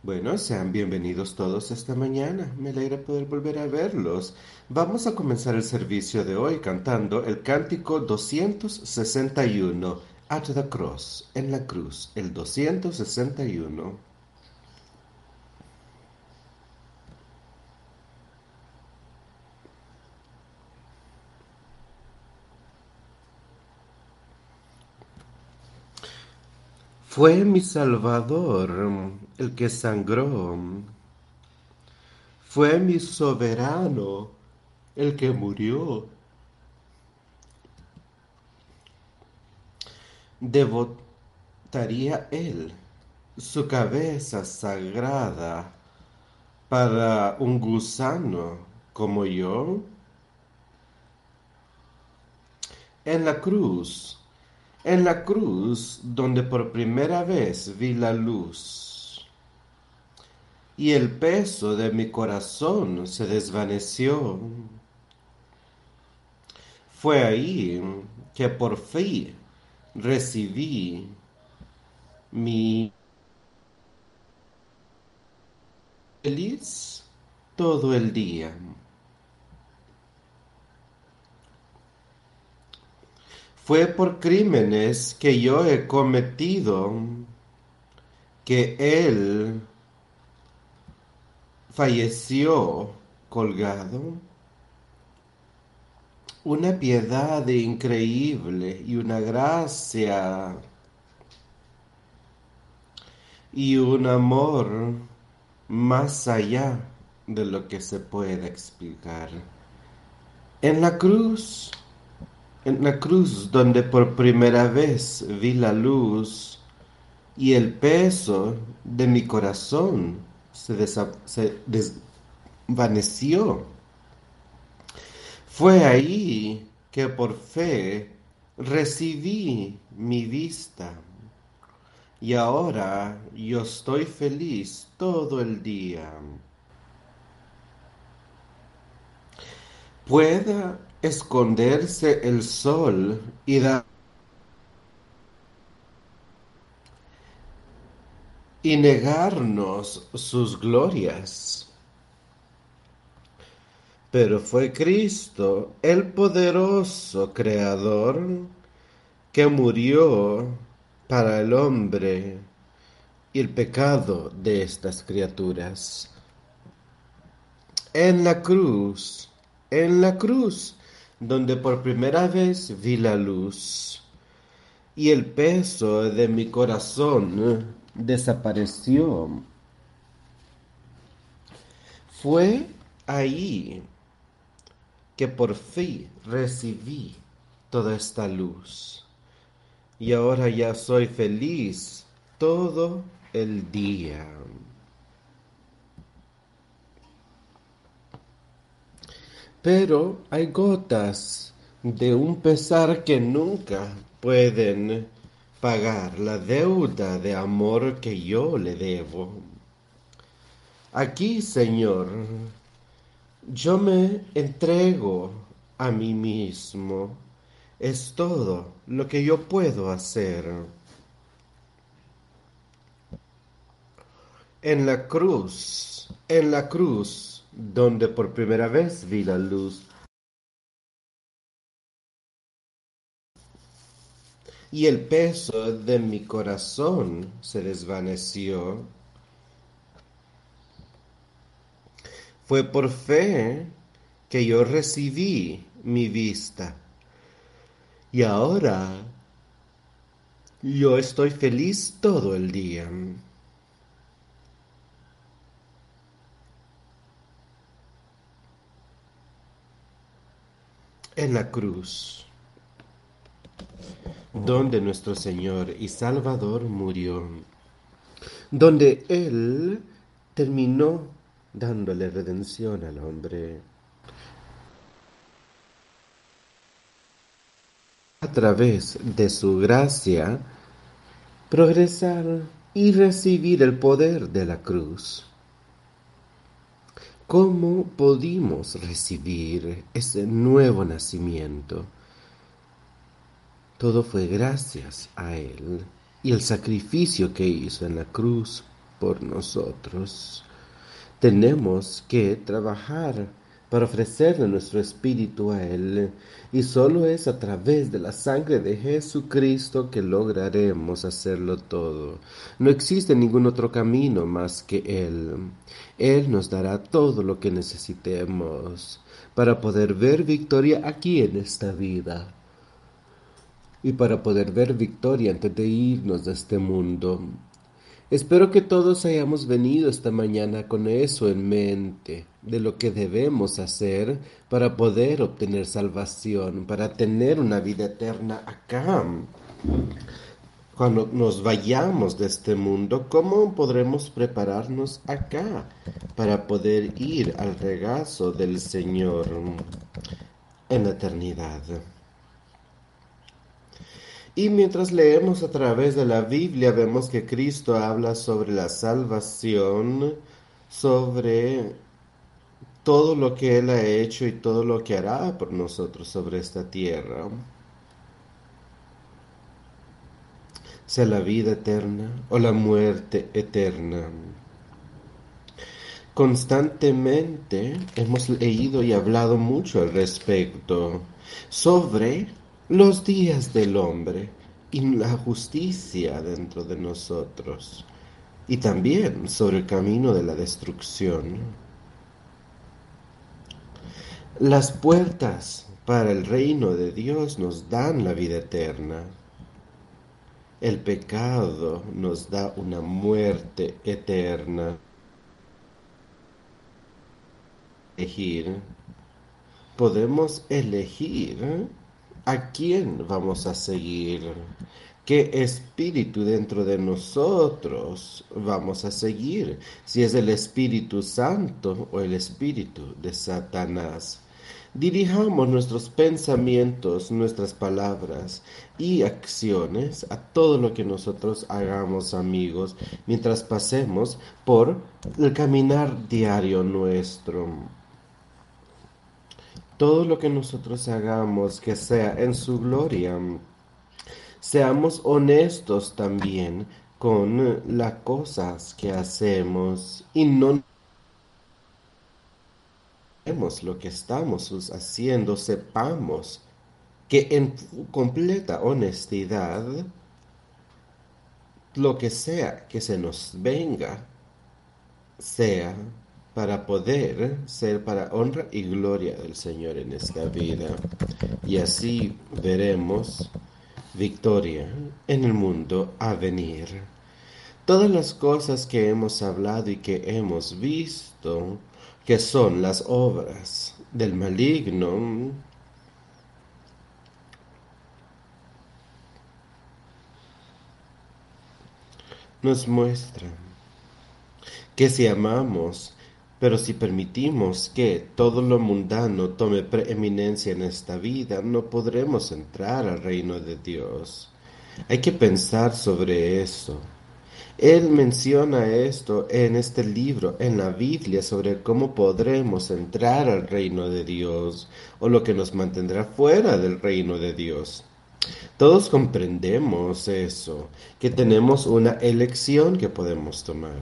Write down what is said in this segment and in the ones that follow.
Bueno, sean bienvenidos todos esta mañana. Me alegra poder volver a verlos. Vamos a comenzar el servicio de hoy cantando el cántico 261, At the Cross, en la cruz, el 261. Fue mi Salvador el que sangró. Fue mi soberano el que murió. Devotaría él su cabeza sagrada para un gusano como yo. En la cruz en la cruz donde por primera vez vi la luz y el peso de mi corazón se desvaneció. Fue ahí que por fin recibí mi feliz todo el día. Fue por crímenes que yo he cometido que Él falleció colgado. Una piedad increíble y una gracia y un amor más allá de lo que se puede explicar. En la cruz en la cruz donde por primera vez vi la luz y el peso de mi corazón se, desvaneció. Fue ahí que por fe recibí mi vista y ahora yo estoy feliz todo el día. Pueda esconderse el sol y y negarnos sus glorias. Pero fue Cristo, el poderoso Creador, que murió para el hombre y el pecado de estas criaturas. En la cruz, en la cruz, donde por primera vez vi la luz y el peso de mi corazón desapareció. Fue ahí que por fin recibí toda esta luz y ahora ya soy feliz todo el día. Pero hay gotas de un pesar que nunca pueden pagar la deuda de amor que yo le debo. Aquí, Señor, yo me entrego a mí mismo. Es todo lo que yo puedo hacer. En la cruz, en la cruz, donde por primera vez vi la luz. Y el peso de mi corazón se desvaneció. Fue por fe que yo recibí mi vista. Y ahora yo estoy feliz todo el día. En la cruz, donde nuestro Señor y Salvador murió, donde Él terminó dándole redención al hombre. A través de su gracia, progresar y recibir el poder de la cruz. ¿Cómo pudimos recibir ese nuevo nacimiento? Todo fue gracias a Él y el sacrificio que hizo en la cruz por nosotros. Tenemos que trabajar para ofrecerle nuestro espíritu a Él. Y solo es a través de la sangre de Jesucristo que lograremos hacerlo todo. No existe ningún otro camino más que Él. Él nos dará todo lo que necesitemos para poder ver victoria aquí en esta vida. Y para poder ver victoria antes de irnos de este mundo. Espero que todos hayamos venido esta mañana con eso en mente, de lo que debemos hacer para poder obtener salvación, para tener una vida eterna acá. Cuando nos vayamos de este mundo, ¿cómo podremos prepararnos acá para poder ir al regazo del Señor en la eternidad? Y mientras leemos a través de la Biblia, vemos que Cristo habla sobre la salvación, sobre todo lo que Él ha hecho y todo lo que hará por nosotros sobre esta tierra. Sea la vida eterna o la muerte eterna. Constantemente hemos leído y hablado mucho al respecto sobre los días del hombre y la justicia dentro de nosotros, y también sobre el camino de la destrucción. Las puertas para el reino de Dios nos dan la vida eterna. El pecado nos da una muerte eterna. Elegir. Podemos elegir ¿A quién vamos a seguir? ¿Qué espíritu dentro de nosotros vamos a seguir? Si es el Espíritu Santo o el Espíritu de Satanás. Dirijamos nuestros pensamientos, nuestras palabras y acciones a todo lo que nosotros hagamos, amigos, mientras pasemos por el caminar diario nuestro todo lo que nosotros hagamos que sea en su gloria. Seamos honestos también con las cosas que hacemos y no lo que estamos haciendo, sepamos que en completa honestidad, lo que sea que se nos venga, sea para poder ser para honra y gloria del Señor en esta vida. Y así veremos victoria en el mundo a venir. Todas las cosas que hemos hablado y que hemos visto, que son las obras del maligno, nos muestran que si amamos pero si permitimos que todo lo mundano tome preeminencia en esta vida, no podremos entrar al reino de Dios. Hay que pensar sobre eso. Él menciona esto en este libro, en la Biblia, sobre cómo podremos entrar al reino de Dios o lo que nos mantendrá fuera del reino de Dios. Todos comprendemos eso, que tenemos una elección que podemos tomar.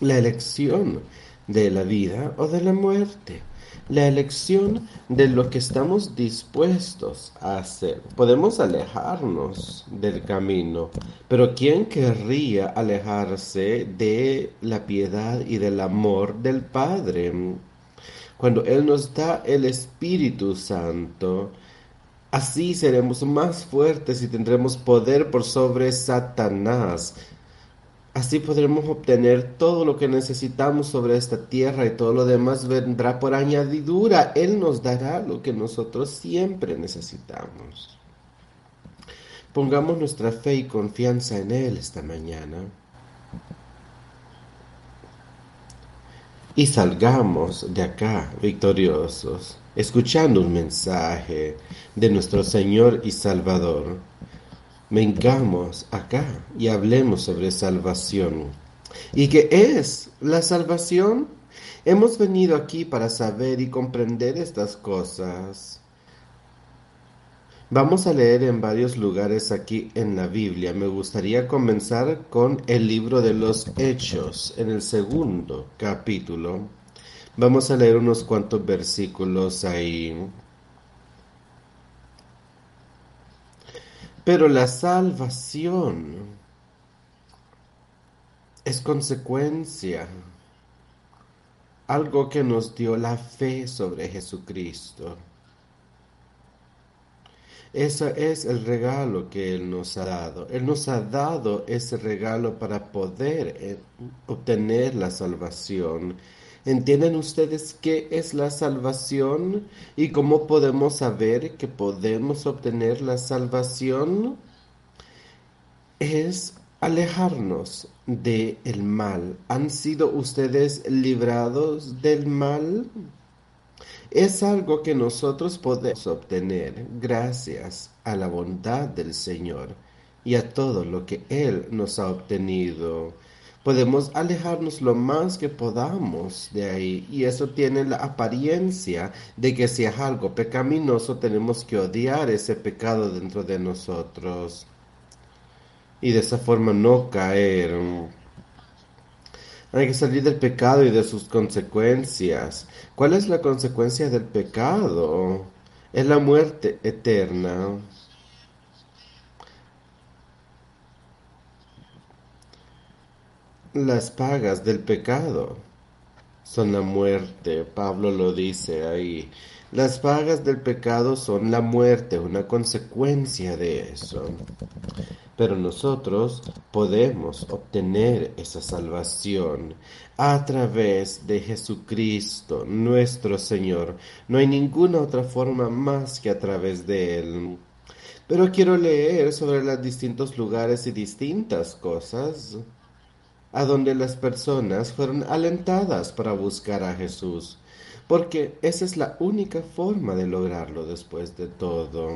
La elección de la vida o de la muerte. La elección de lo que estamos dispuestos a hacer. Podemos alejarnos del camino, pero ¿quién querría alejarse de la piedad y del amor del Padre? Cuando Él nos da el Espíritu Santo, así seremos más fuertes y tendremos poder por sobre Satanás Así podremos obtener todo lo que necesitamos sobre esta tierra y todo lo demás vendrá por añadidura. Él nos dará lo que nosotros siempre necesitamos. Pongamos nuestra fe y confianza en Él esta mañana. Y salgamos de acá victoriosos, escuchando un mensaje de nuestro Señor y Salvador vengamos acá y hablemos sobre salvación. ¿Y qué es la salvación? Hemos venido aquí para saber y comprender estas cosas. Vamos a leer en varios lugares aquí en la Biblia. Me gustaría comenzar con el libro de los Hechos, en el segundo capítulo. Vamos a leer unos cuantos versículos ahí. Pero la salvación es consecuencia, algo que nos dio la fe sobre Jesucristo. Ese es el regalo que Él nos ha dado. Él nos ha dado ese regalo para poder eh, obtener la salvación. ¿Entienden ustedes qué es la salvación y cómo podemos saber que podemos obtener la salvación? Es alejarnos del el mal. ¿Han sido ustedes librados del mal? es algo que nosotros podemos obtener gracias a la bondad del Señor y a todo lo que Él nos ha obtenido. Podemos alejarnos lo más que podamos de ahí y eso tiene la apariencia de que si es algo pecaminoso tenemos que odiar ese pecado dentro de nosotros y de esa forma no caer hay que salir del pecado y de sus consecuencias. ¿Cuál es la consecuencia del pecado? Es la muerte eterna. Las pagas del pecado son la muerte. Pablo lo dice ahí. Las pagas del pecado son la muerte, una consecuencia de eso. Pero nosotros podemos obtener esa salvación a través de Jesucristo, nuestro Señor. No hay ninguna otra forma más que a través de Él. Pero quiero leer sobre los distintos lugares y distintas cosas a donde las personas fueron alentadas para buscar a Jesús, porque esa es la única forma de lograrlo después de todo.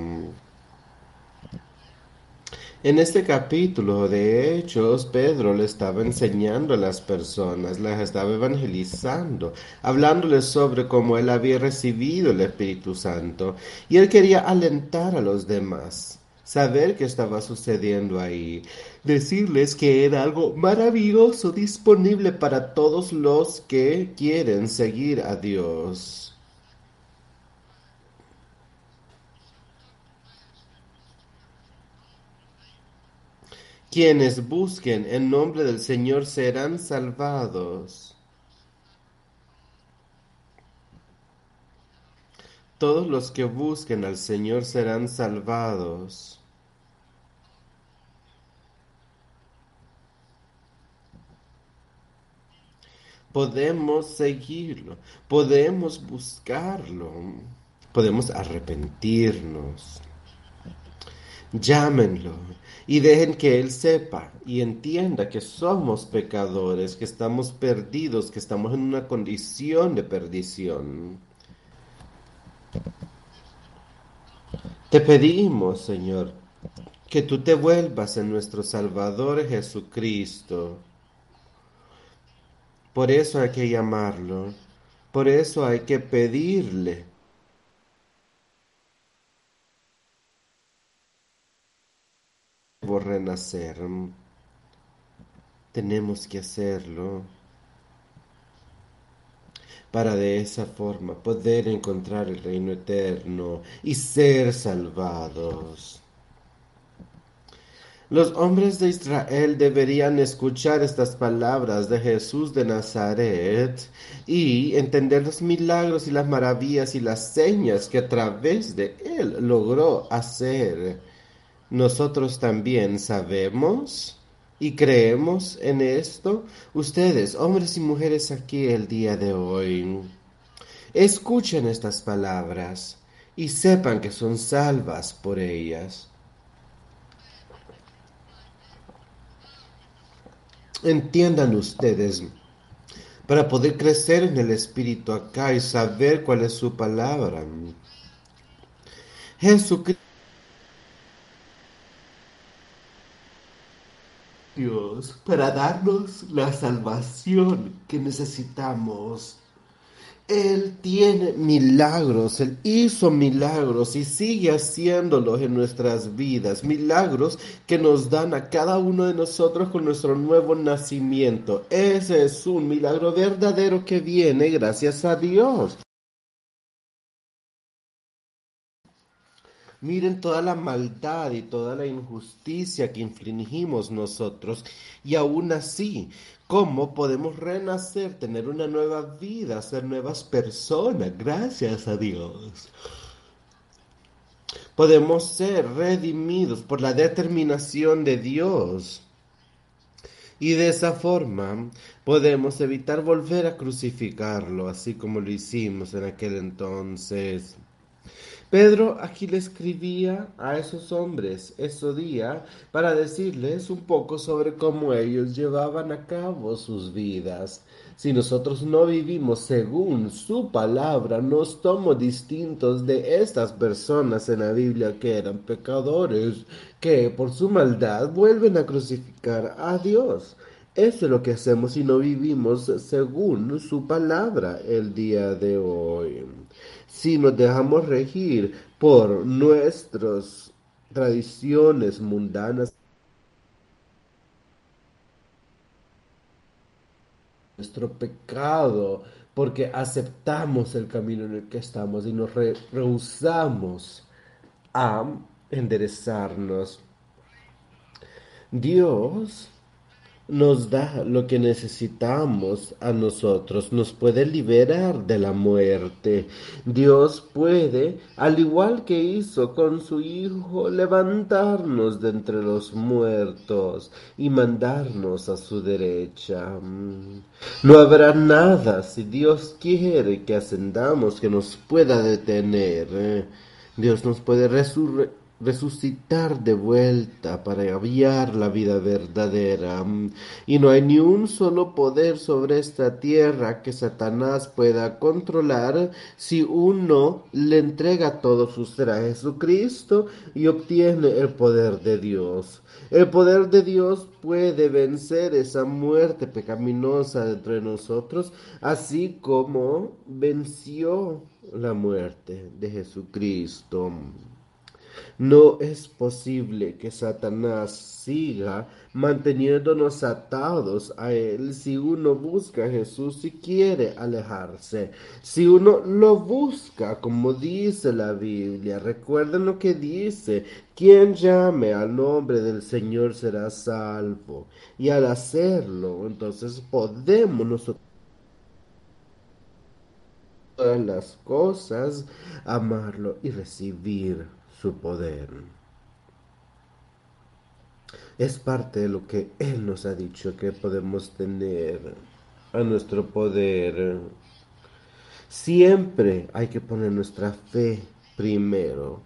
En este capítulo de Hechos, Pedro le estaba enseñando a las personas, las estaba evangelizando, hablándoles sobre cómo él había recibido el Espíritu Santo y él quería alentar a los demás, saber qué estaba sucediendo ahí, decirles que era algo maravilloso disponible para todos los que quieren seguir a Dios. Quienes busquen el nombre del Señor serán salvados. Todos los que busquen al Señor serán salvados. Podemos seguirlo, podemos buscarlo, podemos arrepentirnos. Llámenlo y dejen que Él sepa y entienda que somos pecadores, que estamos perdidos, que estamos en una condición de perdición. Te pedimos, Señor, que tú te vuelvas en nuestro Salvador Jesucristo. Por eso hay que llamarlo, por eso hay que pedirle renacer. Tenemos que hacerlo para de esa forma poder encontrar el reino eterno y ser salvados. Los hombres de Israel deberían escuchar estas palabras de Jesús de Nazaret y entender los milagros y las maravillas y las señas que a través de él logró hacer nosotros también sabemos y creemos en esto. Ustedes, hombres y mujeres aquí el día de hoy, escuchen estas palabras y sepan que son salvas por ellas. Entiendan ustedes, para poder crecer en el Espíritu acá y saber cuál es su palabra. Jesucristo Dios para darnos la salvación que necesitamos. Él tiene milagros, Él hizo milagros y sigue haciéndolos en nuestras vidas, milagros que nos dan a cada uno de nosotros con nuestro nuevo nacimiento. Ese es un milagro verdadero que viene gracias a Dios. Miren toda la maldad y toda la injusticia que infligimos nosotros y aún así, ¿cómo podemos renacer, tener una nueva vida, ser nuevas personas? Gracias a Dios. Podemos ser redimidos por la determinación de Dios. Y de esa forma podemos evitar volver a crucificarlo, así como lo hicimos en aquel entonces. Pedro aquí le escribía a esos hombres ese día para decirles un poco sobre cómo ellos llevaban a cabo sus vidas. Si nosotros no vivimos según su palabra, nos somos distintos de estas personas en la Biblia que eran pecadores, que por su maldad vuelven a crucificar a Dios. Eso es lo que hacemos si no vivimos según su palabra el día de hoy si nos dejamos regir por nuestras tradiciones mundanas, nuestro pecado, porque aceptamos el camino en el que estamos y nos rehusamos a enderezarnos. Dios nos da lo que necesitamos a nosotros, nos puede liberar de la muerte. Dios puede, al igual que hizo con su Hijo, levantarnos de entre los muertos y mandarnos a su derecha. No habrá nada, si Dios quiere que ascendamos, que nos pueda detener. Dios nos puede resurrectar resucitar de vuelta para aviar la vida verdadera. Y no hay ni un solo poder sobre esta tierra que Satanás pueda controlar si uno le entrega todo su ser a Jesucristo y obtiene el poder de Dios. El poder de Dios puede vencer esa muerte pecaminosa dentro de nosotros, así como venció la muerte de Jesucristo. No es posible que Satanás siga manteniéndonos atados a Él si uno busca a Jesús y quiere alejarse. Si uno lo busca, como dice la Biblia, recuerden lo que dice, quien llame al nombre del Señor será salvo. Y al hacerlo, entonces podemos nosotros todas las cosas, amarlo y recibir su poder. Es parte de lo que Él nos ha dicho que podemos tener a nuestro poder. Siempre hay que poner nuestra fe primero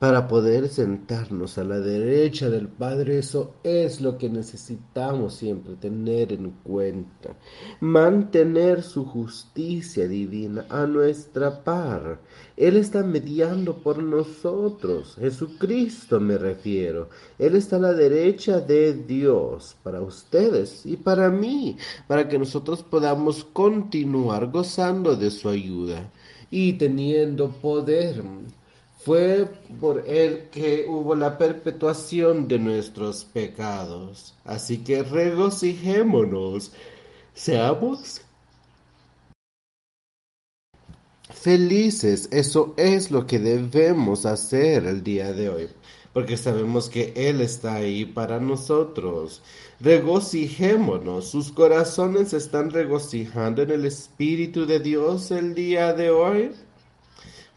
para poder sentarnos a la derecha del Padre. Eso es lo que necesitamos siempre tener en cuenta. Mantener su justicia divina a nuestra par. Él está mediando por nosotros. Jesucristo me refiero. Él está a la derecha de Dios para ustedes y para mí, para que nosotros podamos continuar gozando de su ayuda y teniendo poder fue por él que hubo la perpetuación de nuestros pecados. Así que regocijémonos, seamos felices. Eso es lo que debemos hacer el día de hoy, porque sabemos que Él está ahí para nosotros. Regocijémonos, sus corazones están regocijando en el Espíritu de Dios el día de hoy.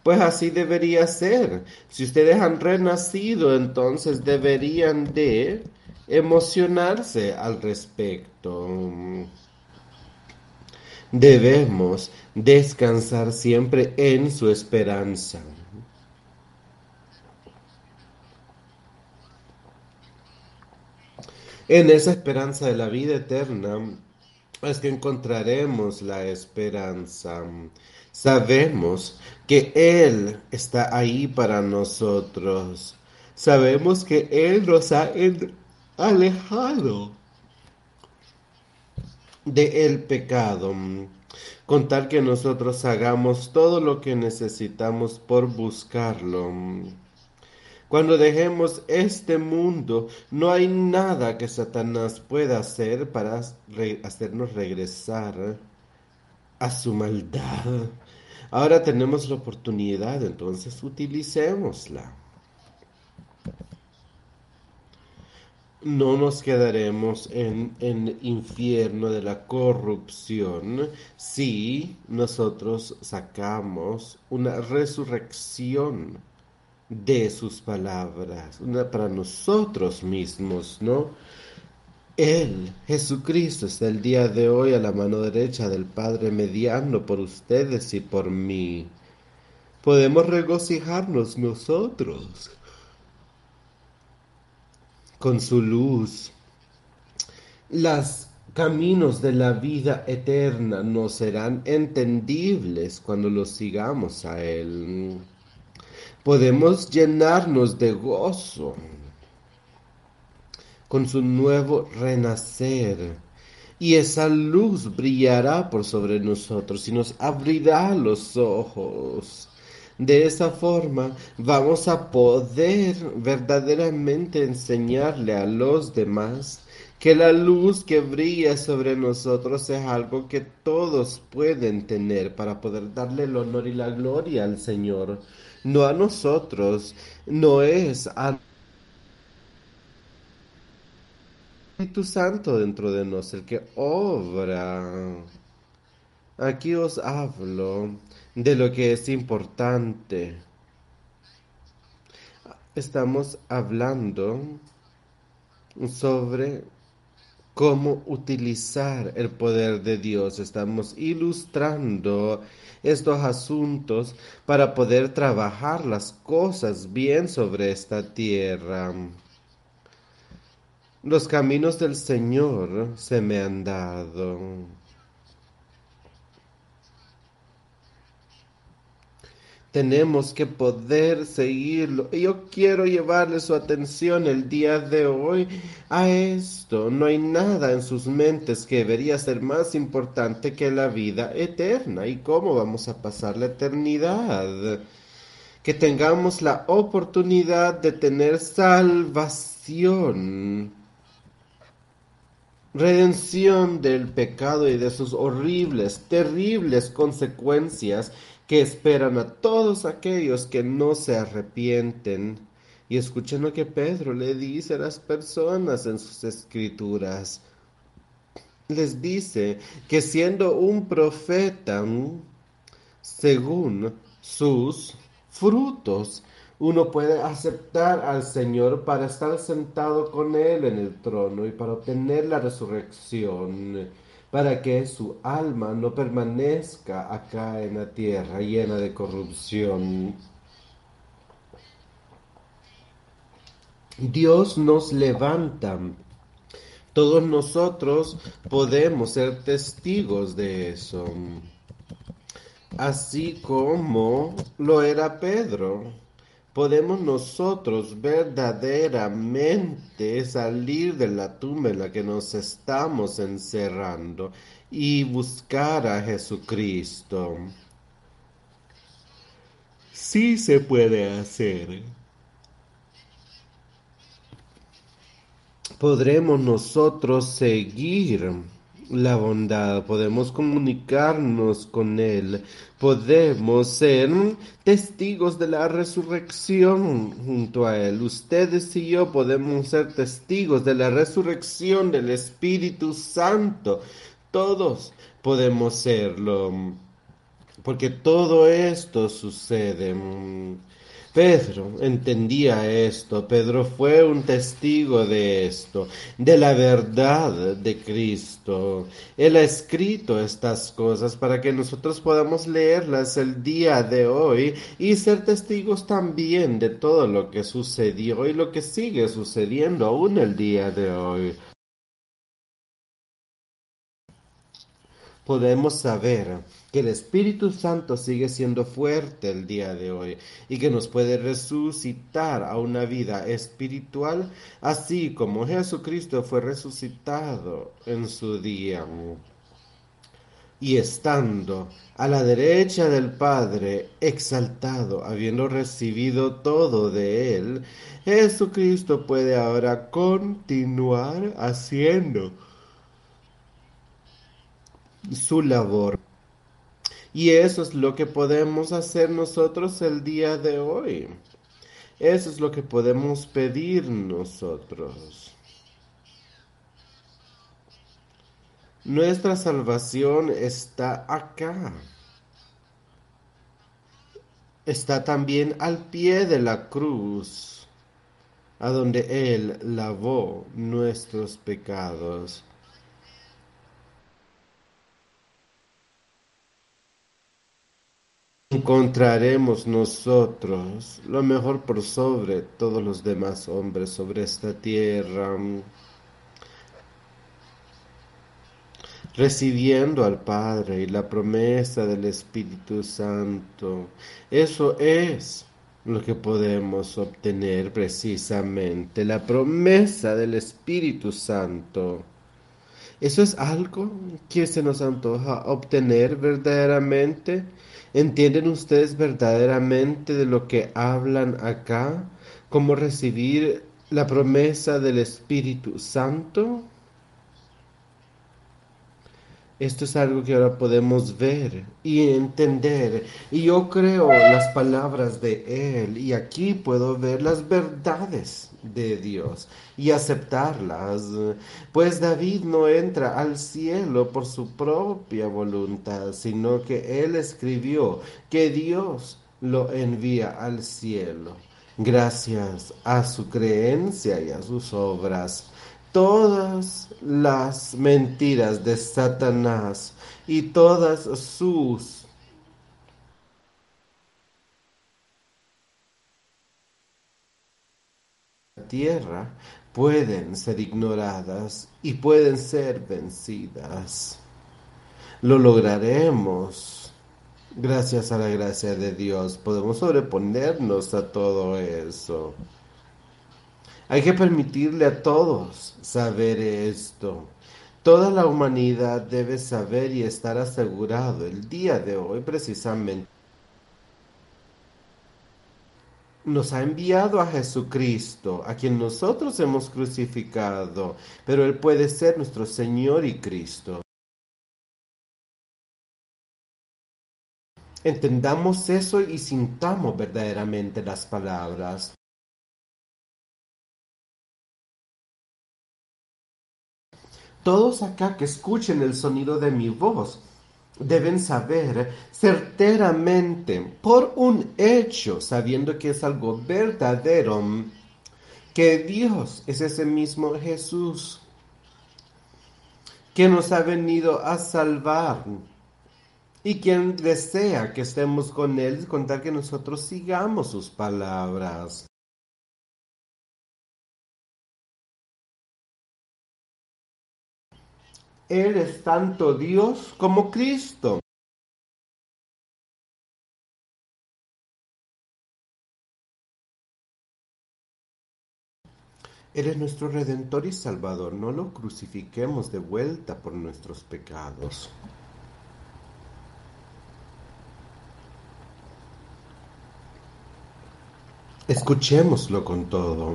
Pues así debería ser. Si ustedes han renacido, entonces deberían de emocionarse al respecto. Debemos descansar siempre en su esperanza. En esa esperanza de la vida eterna es que encontraremos la esperanza. Sabemos que Él está ahí para nosotros. Sabemos que Él nos ha alejado del pecado. con tal que nosotros hagamos todo lo que necesitamos por buscarlo. Cuando dejemos este mundo, no hay nada que Satanás pueda hacer para hacernos regresar a su maldad. Ahora tenemos la oportunidad, entonces utilicémosla. no nos quedaremos en el infierno de la corrupción si nosotros sacamos una resurrección de sus palabras, para nosotros mismos, ¿no? Él, Jesucristo, está el día de hoy a la mano derecha del Padre mediano por ustedes y por mí. Podemos regocijarnos nosotros con su luz. Los caminos de la vida eterna no serán entendibles cuando los sigamos a Él. Podemos llenarnos de gozo con su nuevo renacer. Y esa luz brillará por sobre nosotros y nos abrirá los ojos de esa forma vamos a poder verdaderamente enseñarle a los demás que la luz que brilla sobre nosotros es algo que todos pueden tener para poder darle el honor y la gloria al Señor, no a nosotros, no es al Espíritu Santo dentro de nosotros el que obra. Aquí os hablo de lo que es importante. Estamos hablando sobre cómo utilizar el poder de Dios. Estamos ilustrando estos asuntos para poder trabajar las cosas bien sobre esta tierra. Los caminos del Señor se me han dado. Tenemos que poder seguirlo. Yo quiero llevarle su atención el día de hoy a esto. No hay nada en sus mentes que debería ser más importante que la vida eterna y cómo vamos a pasar la eternidad. Que tengamos la oportunidad de tener salvación redención del pecado y de sus horribles, terribles consecuencias que esperan a todos aquellos que no se arrepienten. Y escuchen lo que Pedro le dice a las personas en sus escrituras. Les dice que siendo un profeta, según sus frutos, uno puede aceptar al Señor para estar sentado con Él en el trono y para obtener la resurrección para que su alma no permanezca acá en la tierra llena de corrupción. Dios nos levanta. Todos nosotros podemos ser testigos de eso. Así como lo era Pedro podemos nosotros verdaderamente salir de la tumba en la que nos estamos encerrando y buscar a Jesucristo. Sí se puede hacer. Podremos nosotros seguir la bondad, podemos comunicarnos con Él, podemos ser testigos de la resurrección junto a Él. Ustedes y yo podemos ser testigos de la resurrección del Espíritu Santo. Todos podemos serlo, porque todo esto sucede. Pedro entendía esto, Pedro fue un testigo de esto, de la verdad de Cristo. Él ha escrito estas cosas para que nosotros podamos leerlas el día de hoy y ser testigos también de todo lo que sucedió y lo que sigue sucediendo aún el día de hoy. Podemos saber que el Espíritu Santo sigue siendo fuerte el día de hoy y que nos puede resucitar a una vida espiritual, así como Jesucristo fue resucitado en su día. y estando a la derecha del Padre, exaltado, habiendo recibido todo de Él, Jesucristo puede ahora continuar haciendo su labor. Y eso es lo que podemos hacer nosotros el día de hoy. Eso es lo que podemos pedir nosotros. Nuestra salvación está acá. Está también al pie de la cruz, a donde Él lavó nuestros pecados. Encontraremos nosotros lo mejor por sobre todos los demás hombres sobre esta tierra, recibiendo al Padre y la promesa del Espíritu Santo. Eso es lo que podemos obtener precisamente, la promesa del Espíritu Santo. Eso es algo que se nos antoja obtener verdaderamente ¿Entienden ustedes verdaderamente de lo que hablan acá? ¿Cómo recibir la promesa del Espíritu Santo? Esto es algo que ahora podemos ver y entender. Y yo creo las palabras de Él y aquí puedo ver las verdades de Dios y aceptarlas. Pues David no entra al cielo por su propia voluntad, sino que Él escribió que Dios lo envía al cielo gracias a su creencia y a sus obras todas las mentiras de Satanás y todas sus tierra pueden ser ignoradas y pueden ser vencidas. Lo lograremos. Gracias a la gracia de Dios podemos sobreponernos a todo eso. Hay que permitirle a todos saber esto. Toda la humanidad debe saber y estar asegurado el día de hoy precisamente. Nos ha enviado a Jesucristo, a quien nosotros hemos crucificado, pero Él puede ser nuestro Señor y Cristo. Entendamos eso y sintamos verdaderamente las palabras. Todos acá que escuchen el sonido de mi voz deben saber certeramente, por un hecho, sabiendo que es algo verdadero, que Dios es ese mismo Jesús que nos ha venido a salvar y quien desea que estemos con Él, contar que nosotros sigamos sus palabras. Él es tanto Dios como Cristo. Él es nuestro redentor y salvador. No lo crucifiquemos de vuelta por nuestros pecados. Escuchémoslo con todo.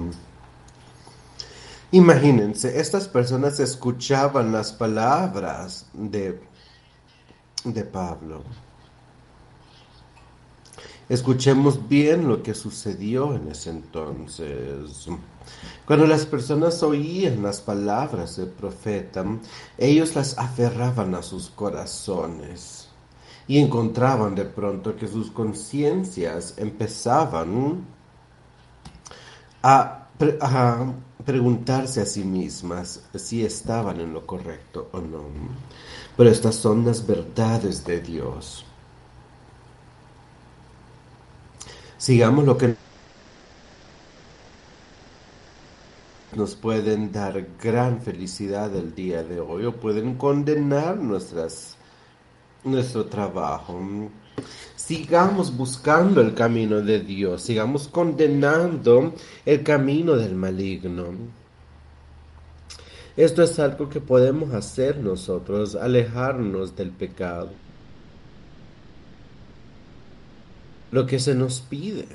Imagínense, estas personas escuchaban las palabras de, de Pablo. Escuchemos bien lo que sucedió en ese entonces. Cuando las personas oían las palabras del profeta, ellos las aferraban a sus corazones y encontraban de pronto que sus conciencias empezaban a a preguntarse a sí mismas si estaban en lo correcto o no. Pero estas son las verdades de Dios. Sigamos lo que nos pueden dar gran felicidad el día de hoy o pueden condenar nuestras, nuestro trabajo. Sigamos buscando el camino de Dios, sigamos condenando el camino del maligno. Esto es algo que podemos hacer nosotros, alejarnos del pecado. Lo que se nos pide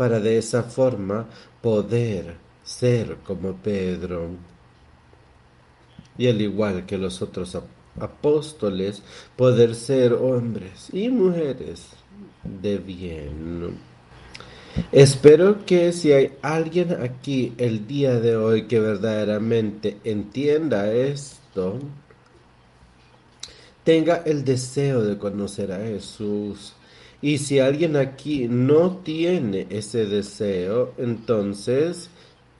para de esa forma poder ser como Pedro. Y al igual que los otros apóstoles, poder ser hombres y mujeres de bien. Espero que si hay alguien aquí el día de hoy que verdaderamente entienda esto, tenga el deseo de conocer a Jesús y si alguien aquí no tiene ese deseo, entonces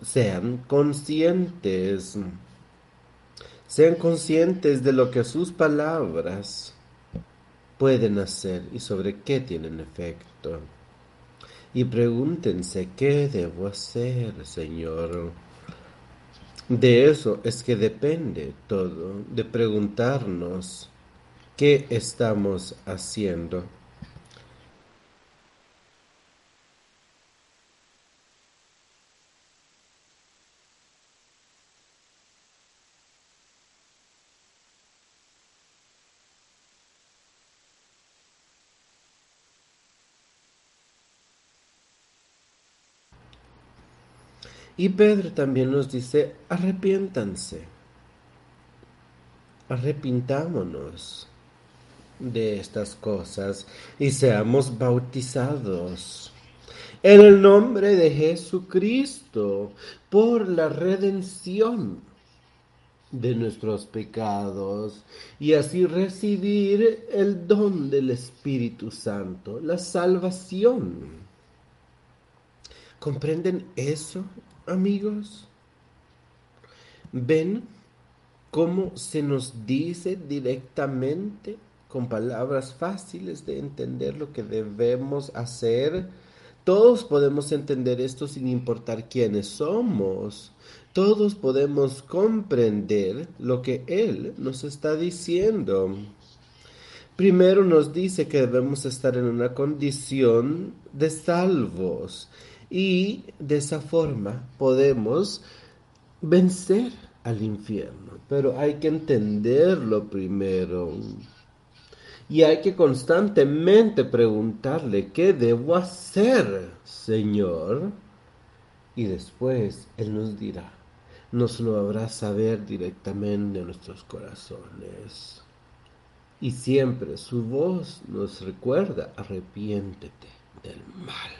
sean conscientes. Sean conscientes de lo que sus palabras pueden hacer y sobre qué tienen efecto. Y pregúntense, ¿qué debo hacer, Señor? De eso es que depende todo, de preguntarnos qué estamos haciendo. Y Pedro también nos dice, arrepiéntanse, arrepintámonos de estas cosas y seamos bautizados en el nombre de Jesucristo por la redención de nuestros pecados y así recibir el don del Espíritu Santo, la salvación. ¿Comprenden eso? Amigos? ¿Ven cómo se nos dice directamente con palabras fáciles de entender lo que debemos hacer? Todos podemos entender esto sin importar quiénes somos. Todos podemos comprender lo que Él nos está diciendo. Primero nos dice que debemos estar en una condición de salvos y de esa forma podemos vencer al infierno. Pero hay que entenderlo primero. Y hay que constantemente preguntarle, ¿qué debo hacer, Señor? Y después Él nos dirá, nos lo habrá saber directamente en nuestros corazones. Y siempre su voz nos recuerda, arrepiéntete del mal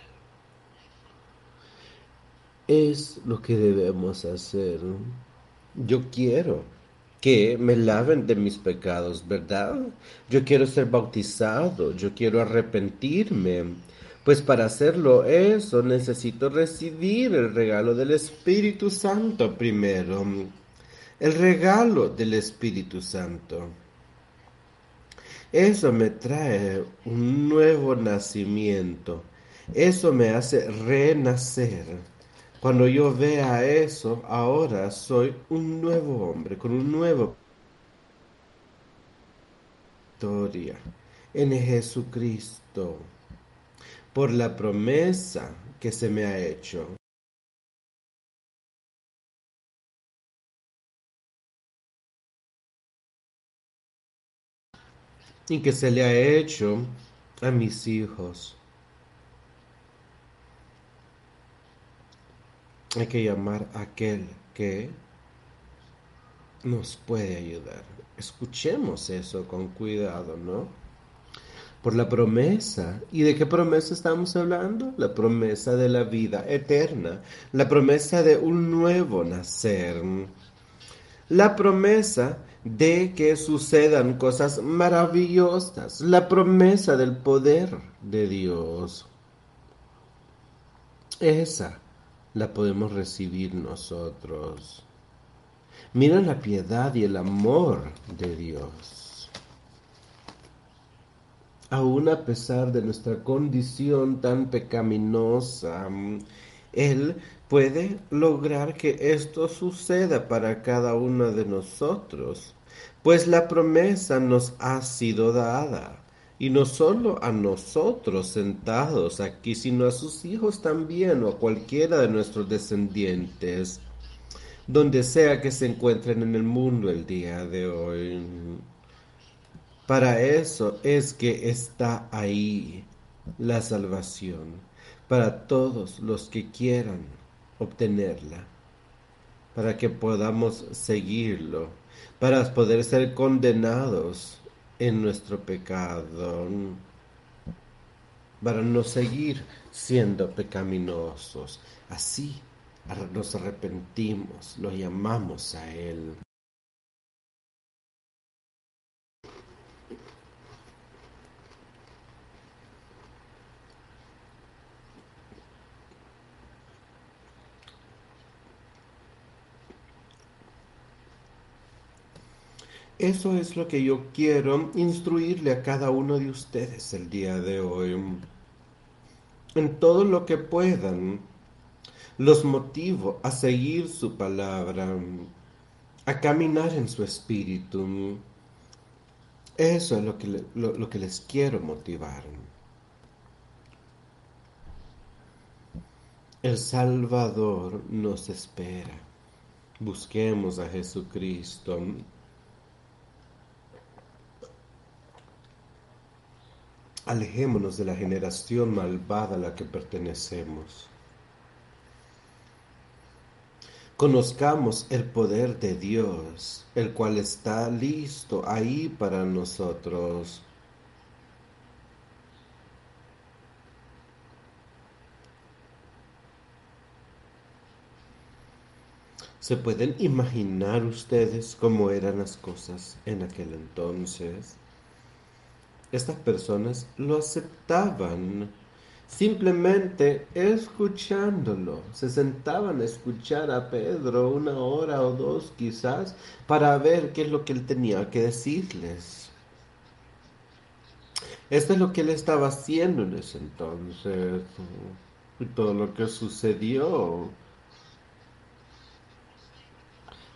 es lo que debemos hacer. Yo quiero que me laven de mis pecados, ¿verdad? Yo quiero ser bautizado, yo quiero arrepentirme. Pues para hacerlo eso necesito recibir el regalo del Espíritu Santo primero. El regalo del Espíritu Santo. Eso me trae un nuevo nacimiento. Eso me hace renacer. Cuando yo vea eso, ahora soy un nuevo hombre, con un nuevo historia en Jesucristo, por la promesa que se me ha hecho. y que se le ha hecho a mis hijos. Hay que llamar a aquel que nos puede ayudar. Escuchemos eso con cuidado, ¿no? Por la promesa. ¿Y de qué promesa estamos hablando? La promesa de la vida eterna. La promesa de un nuevo nacer. La promesa de que sucedan cosas maravillosas. La promesa del poder de Dios. Esa la podemos recibir nosotros. Mira la piedad y el amor de Dios. Aún a pesar de nuestra condición tan pecaminosa, Él puede lograr que esto suceda para cada uno de nosotros, pues la promesa nos ha sido dada y no solo a nosotros sentados aquí, sino a sus hijos también o a cualquiera de nuestros descendientes. donde sea que se encuentren en el mundo el día de hoy. Para eso es que está ahí la salvación, para todos los que quieran obtenerla, para que podamos seguirlo, para poder ser condenados en nuestro pecado, para no seguir siendo pecaminosos. Así nos arrepentimos, lo llamamos a Él. Eso es lo que yo quiero instruirle a cada uno de ustedes el día de hoy. En todo lo que puedan, los motivo a seguir su palabra, a caminar en su espíritu. Eso es lo que, lo que les quiero motivar. El Salvador nos espera. Busquemos a Jesucristo. Alejémonos de la generación malvada a la que pertenecemos. Conozcamos el poder de Dios, el cual está listo ahí para nosotros. ¿Se pueden imaginar ustedes cómo eran las cosas en aquel entonces? Estas personas lo aceptaban simplemente escuchándolo. Se sentaban a escuchar a Pedro una hora o dos quizás para ver qué es lo que él tenía que decirles. Esto es lo que él estaba haciendo en ese entonces y todo lo que sucedió.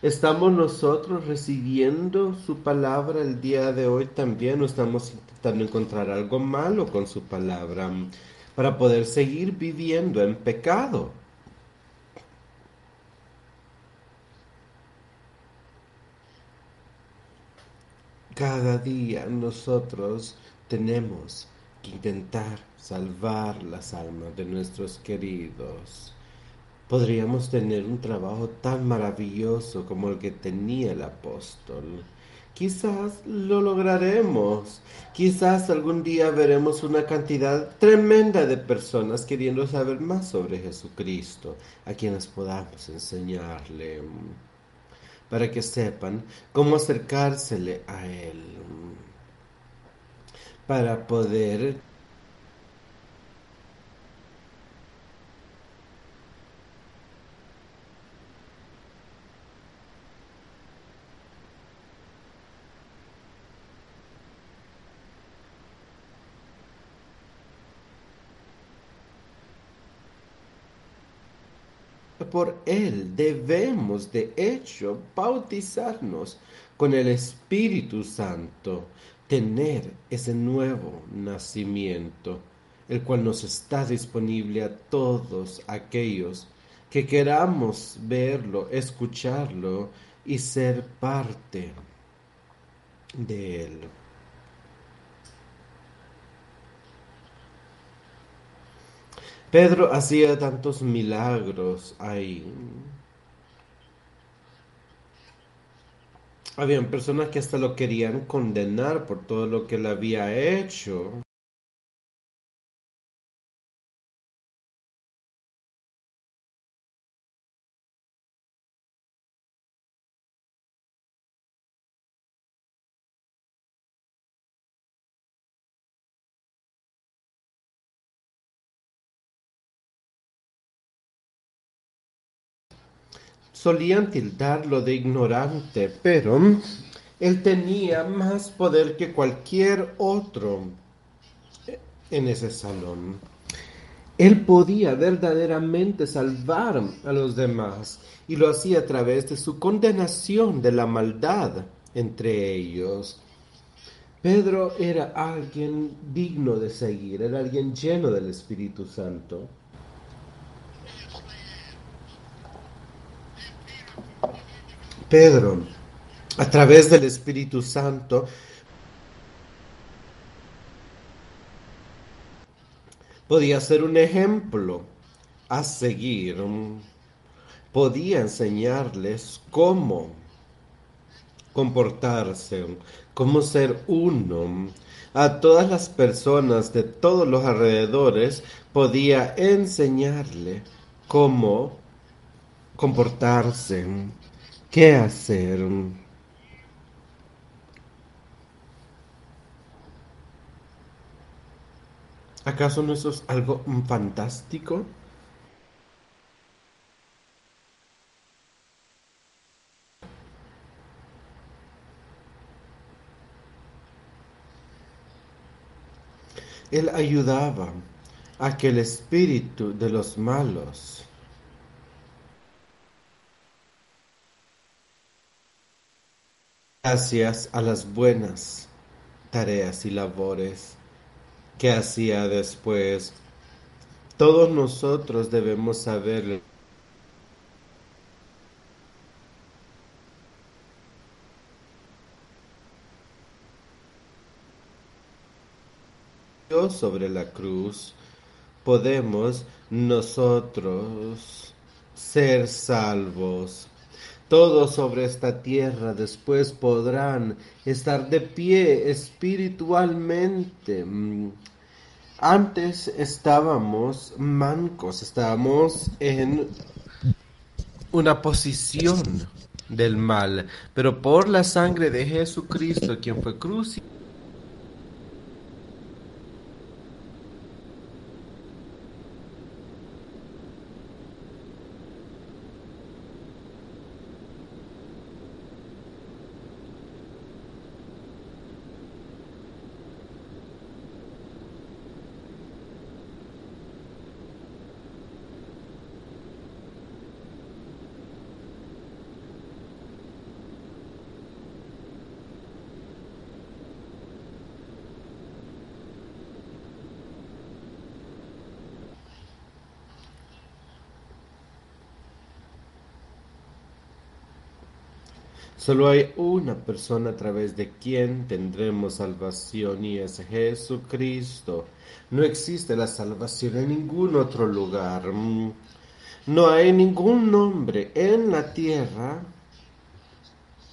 ¿Estamos nosotros recibiendo su palabra el día de hoy también o estamos intentando encontrar algo malo con su palabra para poder seguir viviendo en pecado? Cada día nosotros tenemos que intentar salvar las almas de nuestros queridos podríamos tener un trabajo tan maravilloso como el que tenía el apóstol. Quizás lo lograremos. Quizás algún día veremos una cantidad tremenda de personas queriendo saber más sobre Jesucristo, a quienes podamos enseñarle, para que sepan cómo acercársele a Él, para poder por Él debemos de hecho bautizarnos con el Espíritu Santo, tener ese nuevo nacimiento, el cual nos está disponible a todos aquellos que queramos verlo, escucharlo y ser parte de Él. Pedro hacía tantos milagros ahí. Habían personas que hasta lo querían condenar por todo lo que él había hecho. Solían tildarlo de ignorante, pero él tenía más poder que cualquier otro en ese salón. Él podía verdaderamente salvar a los demás y lo hacía a través de su condenación de la maldad entre ellos. Pedro era alguien digno de seguir, era alguien lleno del Espíritu Santo. Pedro, a través del Espíritu Santo, podía ser un ejemplo a seguir, podía enseñarles cómo comportarse, cómo ser uno. A todas las personas de todos los alrededores podía enseñarle cómo comportarse, qué hacer. ¿Acaso no eso es algo fantástico? Él ayudaba a que el espíritu de los malos gracias a las buenas tareas y labores que hacía después. Todos nosotros debemos saber sobre la cruz, podemos nosotros ser salvos. Todos sobre esta tierra después podrán estar de pie espiritualmente. Antes estábamos mancos, estábamos en una posición del mal, pero por la sangre de Jesucristo, quien fue crucificado, Solo hay una persona a través de quien tendremos salvación y es Jesucristo. No existe la salvación en ningún otro lugar. No hay ningún nombre en la tierra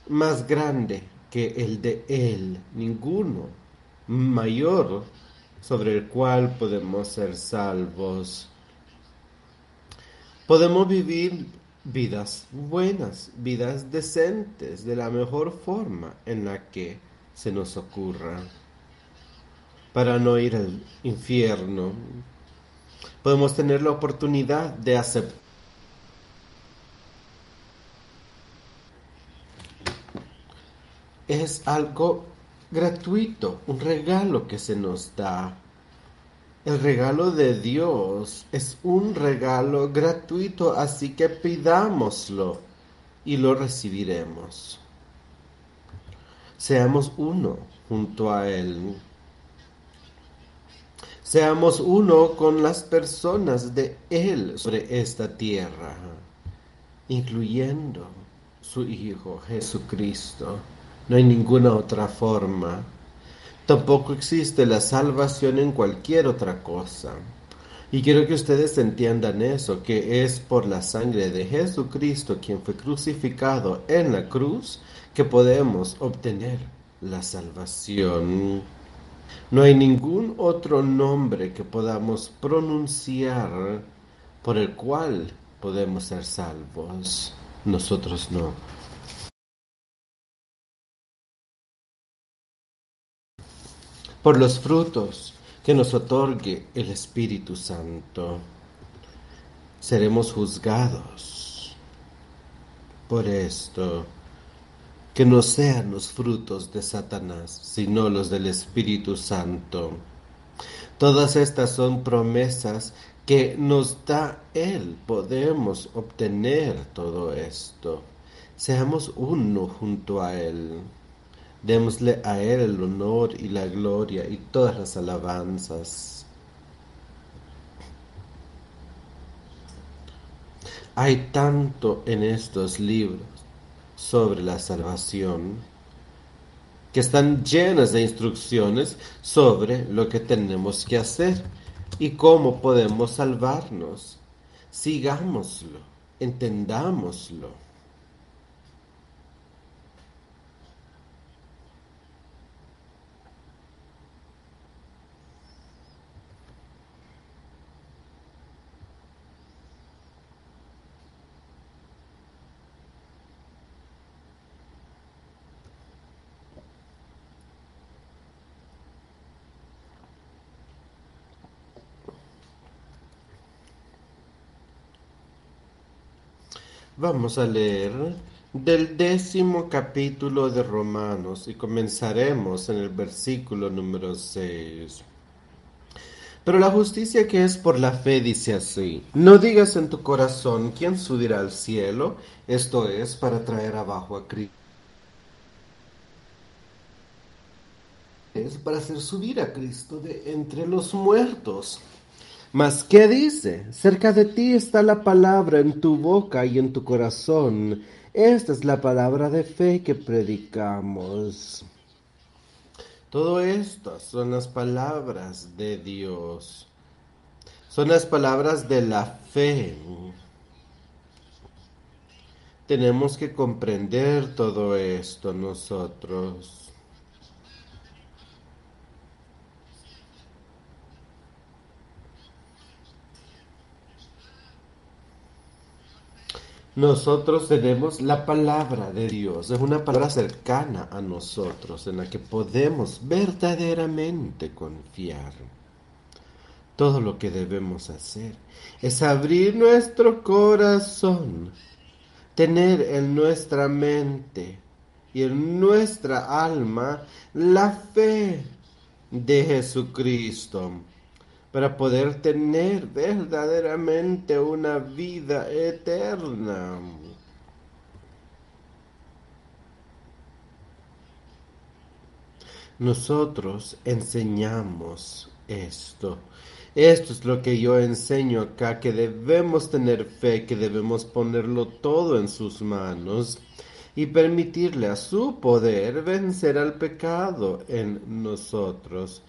más grande que el de Él. Ninguno mayor sobre el cual podemos ser salvos. Podemos vivir vidas buenas, vidas decentes, de la mejor forma en la que se nos ocurra, para no ir al infierno. Podemos tener la oportunidad de aceptar es algo gratuito, un regalo que se nos da el regalo de Dios es un regalo gratuito, así que pidámoslo y lo recibiremos. Seamos uno junto a Él. Seamos uno con las personas de Él sobre esta tierra, incluyendo su Hijo Jesucristo. No hay ninguna otra forma Tampoco existe la salvación en cualquier otra cosa. Y quiero que ustedes entiendan eso, que es por la sangre de Jesucristo, quien fue crucificado en la cruz, que podemos obtener la salvación. No hay ningún otro nombre que podamos pronunciar por el cual podemos ser salvos. Nosotros no. Por los frutos que nos otorgue el Espíritu Santo. Seremos juzgados por esto, que no sean los frutos de Satanás, sino los del Espíritu Santo. Todas estas son promesas que nos da Él. Podemos obtener todo esto. Seamos uno junto a Él. Démosle a Él el honor y la gloria y todas las alabanzas. Hay tanto en estos libros sobre la salvación, que están llenas de instrucciones sobre lo que tenemos que hacer y cómo podemos salvarnos. Sigámoslo, entendámoslo. Vamos a leer del décimo capítulo de Romanos y comenzaremos en el versículo número 6. Pero la justicia que es por la fe dice así, no digas en tu corazón quién subirá al cielo, esto es para traer abajo a Cristo. Es para hacer subir a Cristo de entre los muertos. Mas, ¿qué dice? Cerca de ti está la palabra en tu boca y en tu corazón. Esta es la palabra de fe que predicamos. Todo esto son las palabras de Dios. Son las palabras de la fe. Tenemos que comprender todo esto nosotros. Nosotros tenemos la palabra de Dios, es una palabra cercana a nosotros en la que podemos verdaderamente confiar. Todo lo que debemos hacer es abrir nuestro corazón, tener en nuestra mente y en nuestra alma la fe de Jesucristo para poder tener verdaderamente una vida eterna. Nosotros enseñamos esto. Esto es lo que yo enseño acá, que debemos tener fe, que debemos ponerlo todo en sus manos y permitirle a su poder vencer al pecado en nosotros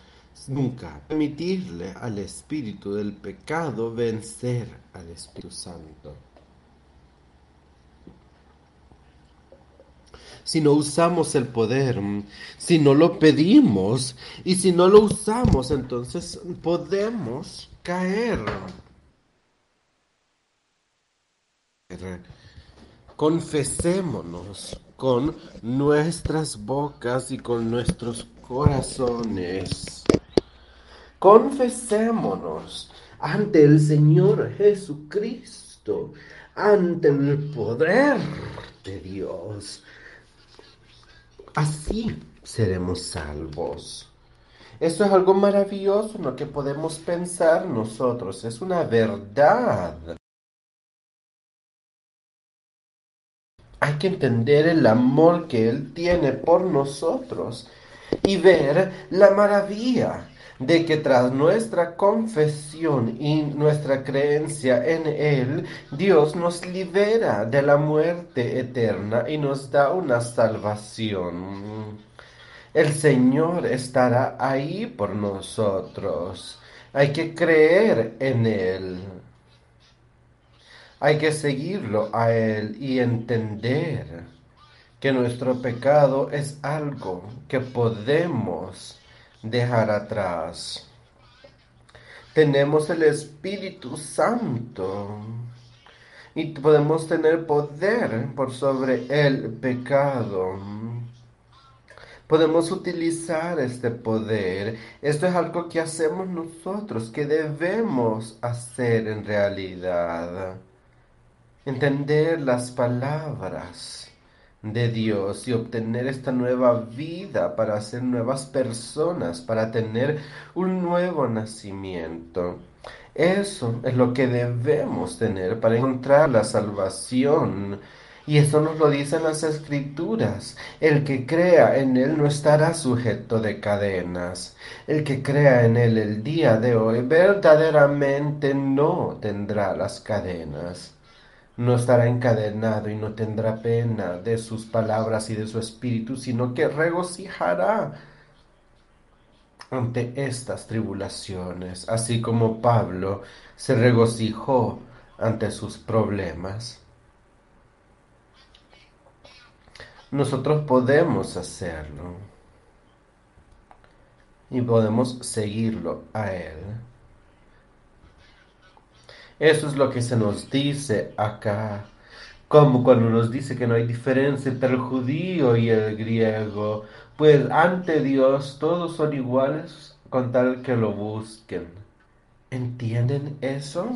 nunca permitirle al espíritu del pecado vencer al Espíritu Santo. Si no usamos el poder, si no lo pedimos y si no lo usamos, entonces podemos caer. Confesémonos con nuestras bocas y con nuestros corazones confesémonos ante el Señor Jesucristo, ante el poder de Dios. Así seremos salvos. Esto es algo maravilloso en lo que podemos pensar nosotros, es una verdad. Hay que entender el amor que Él tiene por nosotros y ver la maravilla de que tras nuestra confesión y nuestra creencia en Él, Dios nos libera de la muerte eterna y nos da una salvación. El Señor estará ahí por nosotros. Hay que creer en Él. Hay que seguirlo a Él y entender que nuestro pecado es algo que podemos dejar atrás. Tenemos el Espíritu Santo y podemos tener poder por sobre el pecado. Podemos utilizar este poder. Esto es algo que hacemos nosotros, que debemos hacer en realidad. Entender las palabras de Dios y obtener esta nueva vida para ser nuevas personas, para tener un nuevo nacimiento. Eso es lo que debemos tener para encontrar la salvación. Y eso nos lo dicen las escrituras. El que crea en Él no estará sujeto de cadenas. El que crea en Él el día de hoy verdaderamente no tendrá las cadenas no estará encadenado y no tendrá pena de sus palabras y de su espíritu, sino que regocijará ante estas tribulaciones, así como Pablo se regocijó ante sus problemas. Nosotros podemos hacerlo y podemos seguirlo a Él. Eso es lo que se nos dice acá, como cuando nos dice que no hay diferencia entre el judío y el griego, pues ante Dios todos son iguales con tal que lo busquen. ¿Entienden eso?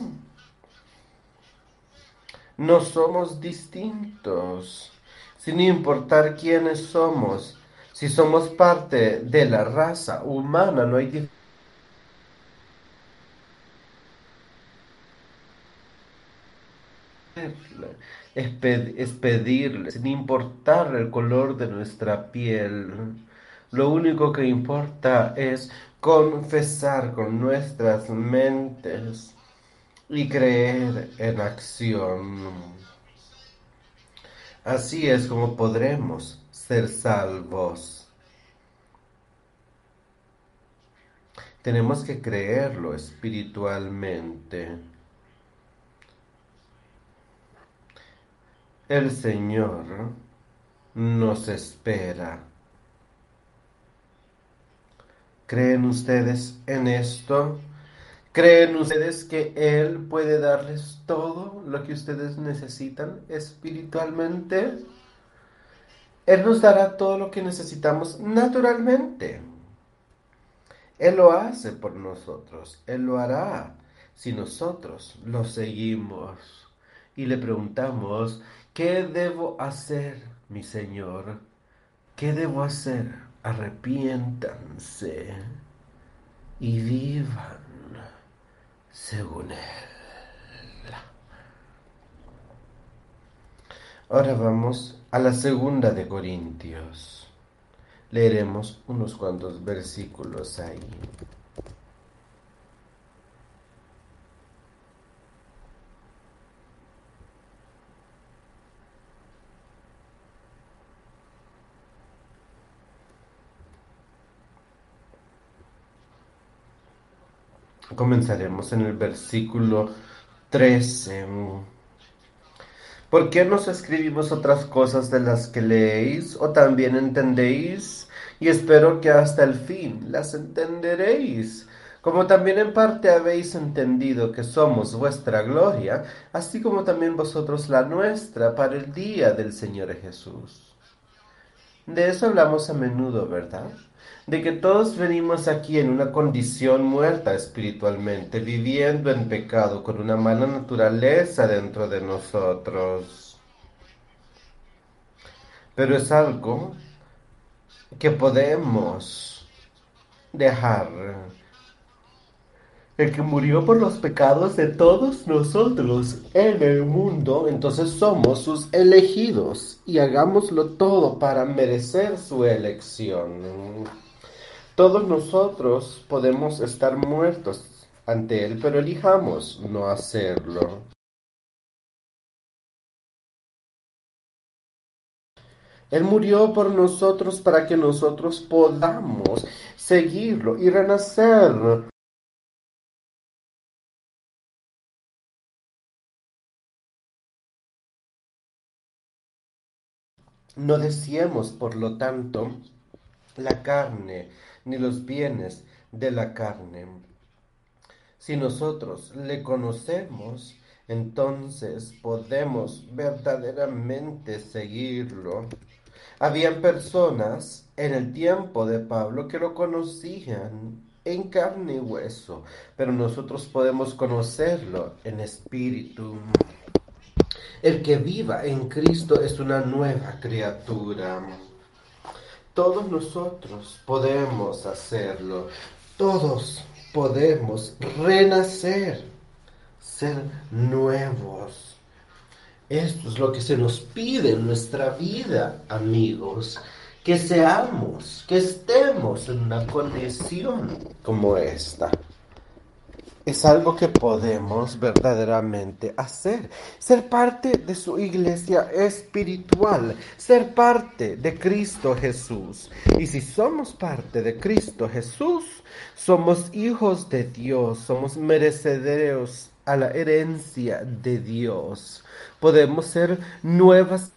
No somos distintos, sin importar quiénes somos. Si somos parte de la raza humana, no hay diferencia es, pedirle, sin importar el color de nuestra piel. Lo único que importa es confesar con nuestras mentes y creer en acción. Así es como podremos ser salvos. Tenemos que creerlo espiritualmente. El Señor nos espera. ¿Creen ustedes en esto? ¿Creen ustedes que Él puede darles todo lo que ustedes necesitan espiritualmente? Él nos dará todo lo que necesitamos naturalmente. Él lo hace por nosotros. Él lo hará si nosotros lo seguimos y le preguntamos ¿Qué debo hacer, mi Señor? ¿Qué debo hacer? Arrepiéntanse y vivan según Él. Ahora vamos a la segunda de Corintios. Leeremos unos cuantos versículos ahí. Comenzaremos en el versículo 13. ¿Por qué nos escribimos otras cosas de las que leéis o también entendéis? Y espero que hasta el fin las entenderéis. Como también en parte habéis entendido que somos vuestra gloria, así como también vosotros la nuestra para el día del Señor Jesús. De eso hablamos a menudo, ¿verdad? De que todos venimos aquí en una condición muerta espiritualmente, viviendo en pecado, con una mala naturaleza dentro de nosotros. Pero es algo que podemos dejar. El que murió por los pecados de todos nosotros en el mundo, entonces somos sus elegidos y hagámoslo todo para merecer su elección. Todos nosotros podemos estar muertos ante Él, pero elijamos no hacerlo. Él murió por nosotros para que nosotros podamos seguirlo y renacer. No deseemos, por lo tanto, la carne ni los bienes de la carne. Si nosotros le conocemos, entonces podemos verdaderamente seguirlo. Habían personas en el tiempo de Pablo que lo conocían en carne y hueso, pero nosotros podemos conocerlo en espíritu. El que viva en Cristo es una nueva criatura. Todos nosotros podemos hacerlo. Todos podemos renacer, ser nuevos. Esto es lo que se nos pide en nuestra vida, amigos. Que seamos, que estemos en una condición como esta. Es algo que podemos verdaderamente hacer. Ser parte de su iglesia espiritual, ser parte de Cristo Jesús. Y si somos parte de Cristo Jesús, somos hijos de Dios, somos merecederos a la herencia de Dios. Podemos ser nuevas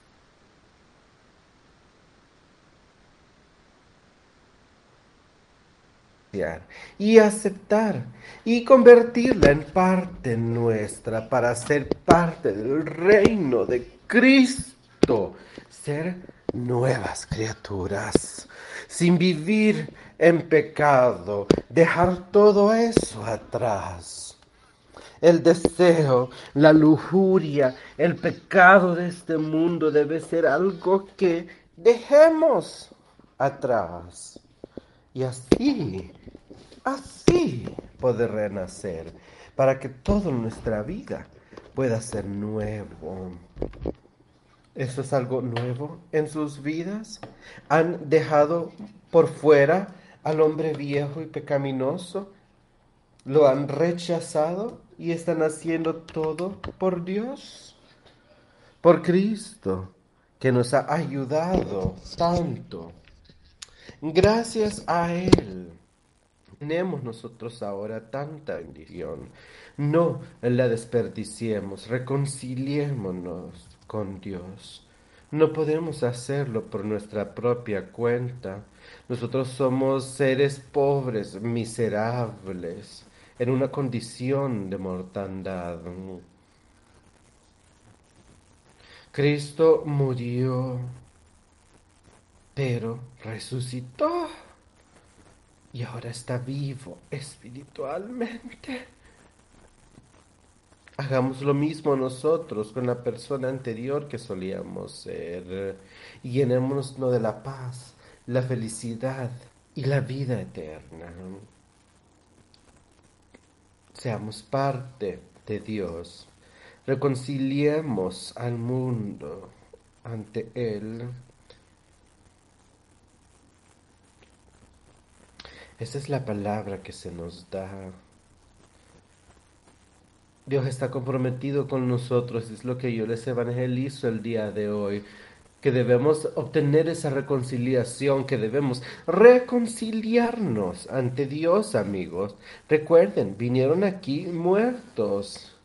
y aceptar y convertirla en parte nuestra para ser parte del reino de Cristo, ser nuevas criaturas, sin vivir en pecado, dejar todo eso atrás. El deseo, la lujuria, el pecado de este mundo debe ser algo que dejemos atrás. Y así así poder renacer, para que toda nuestra vida pueda ser nuevo. ¿Eso es algo nuevo en sus vidas? ¿Han dejado por fuera al hombre viejo y pecaminoso? ¿Lo han rechazado y están haciendo todo por Dios? Por Cristo, que nos ha ayudado tanto. Gracias a Él tenemos nosotros ahora tanta bendición. No la desperdiciemos, reconciliémonos con Dios. No podemos hacerlo por nuestra propia cuenta. Nosotros somos seres pobres, miserables, en una condición de mortandad. Cristo murió, pero resucitó y ahora está vivo espiritualmente. Hagamos lo mismo nosotros con la persona anterior que solíamos ser. Y llenémonos de la paz, la felicidad y la vida eterna. Seamos parte de Dios. Reconciliemos al mundo ante Él Esa es la palabra que se nos da. Dios está comprometido con nosotros, es lo que yo les evangelizo el día de hoy, que debemos obtener esa reconciliación, que debemos reconciliarnos ante Dios, amigos. Recuerden, vinieron aquí muertos.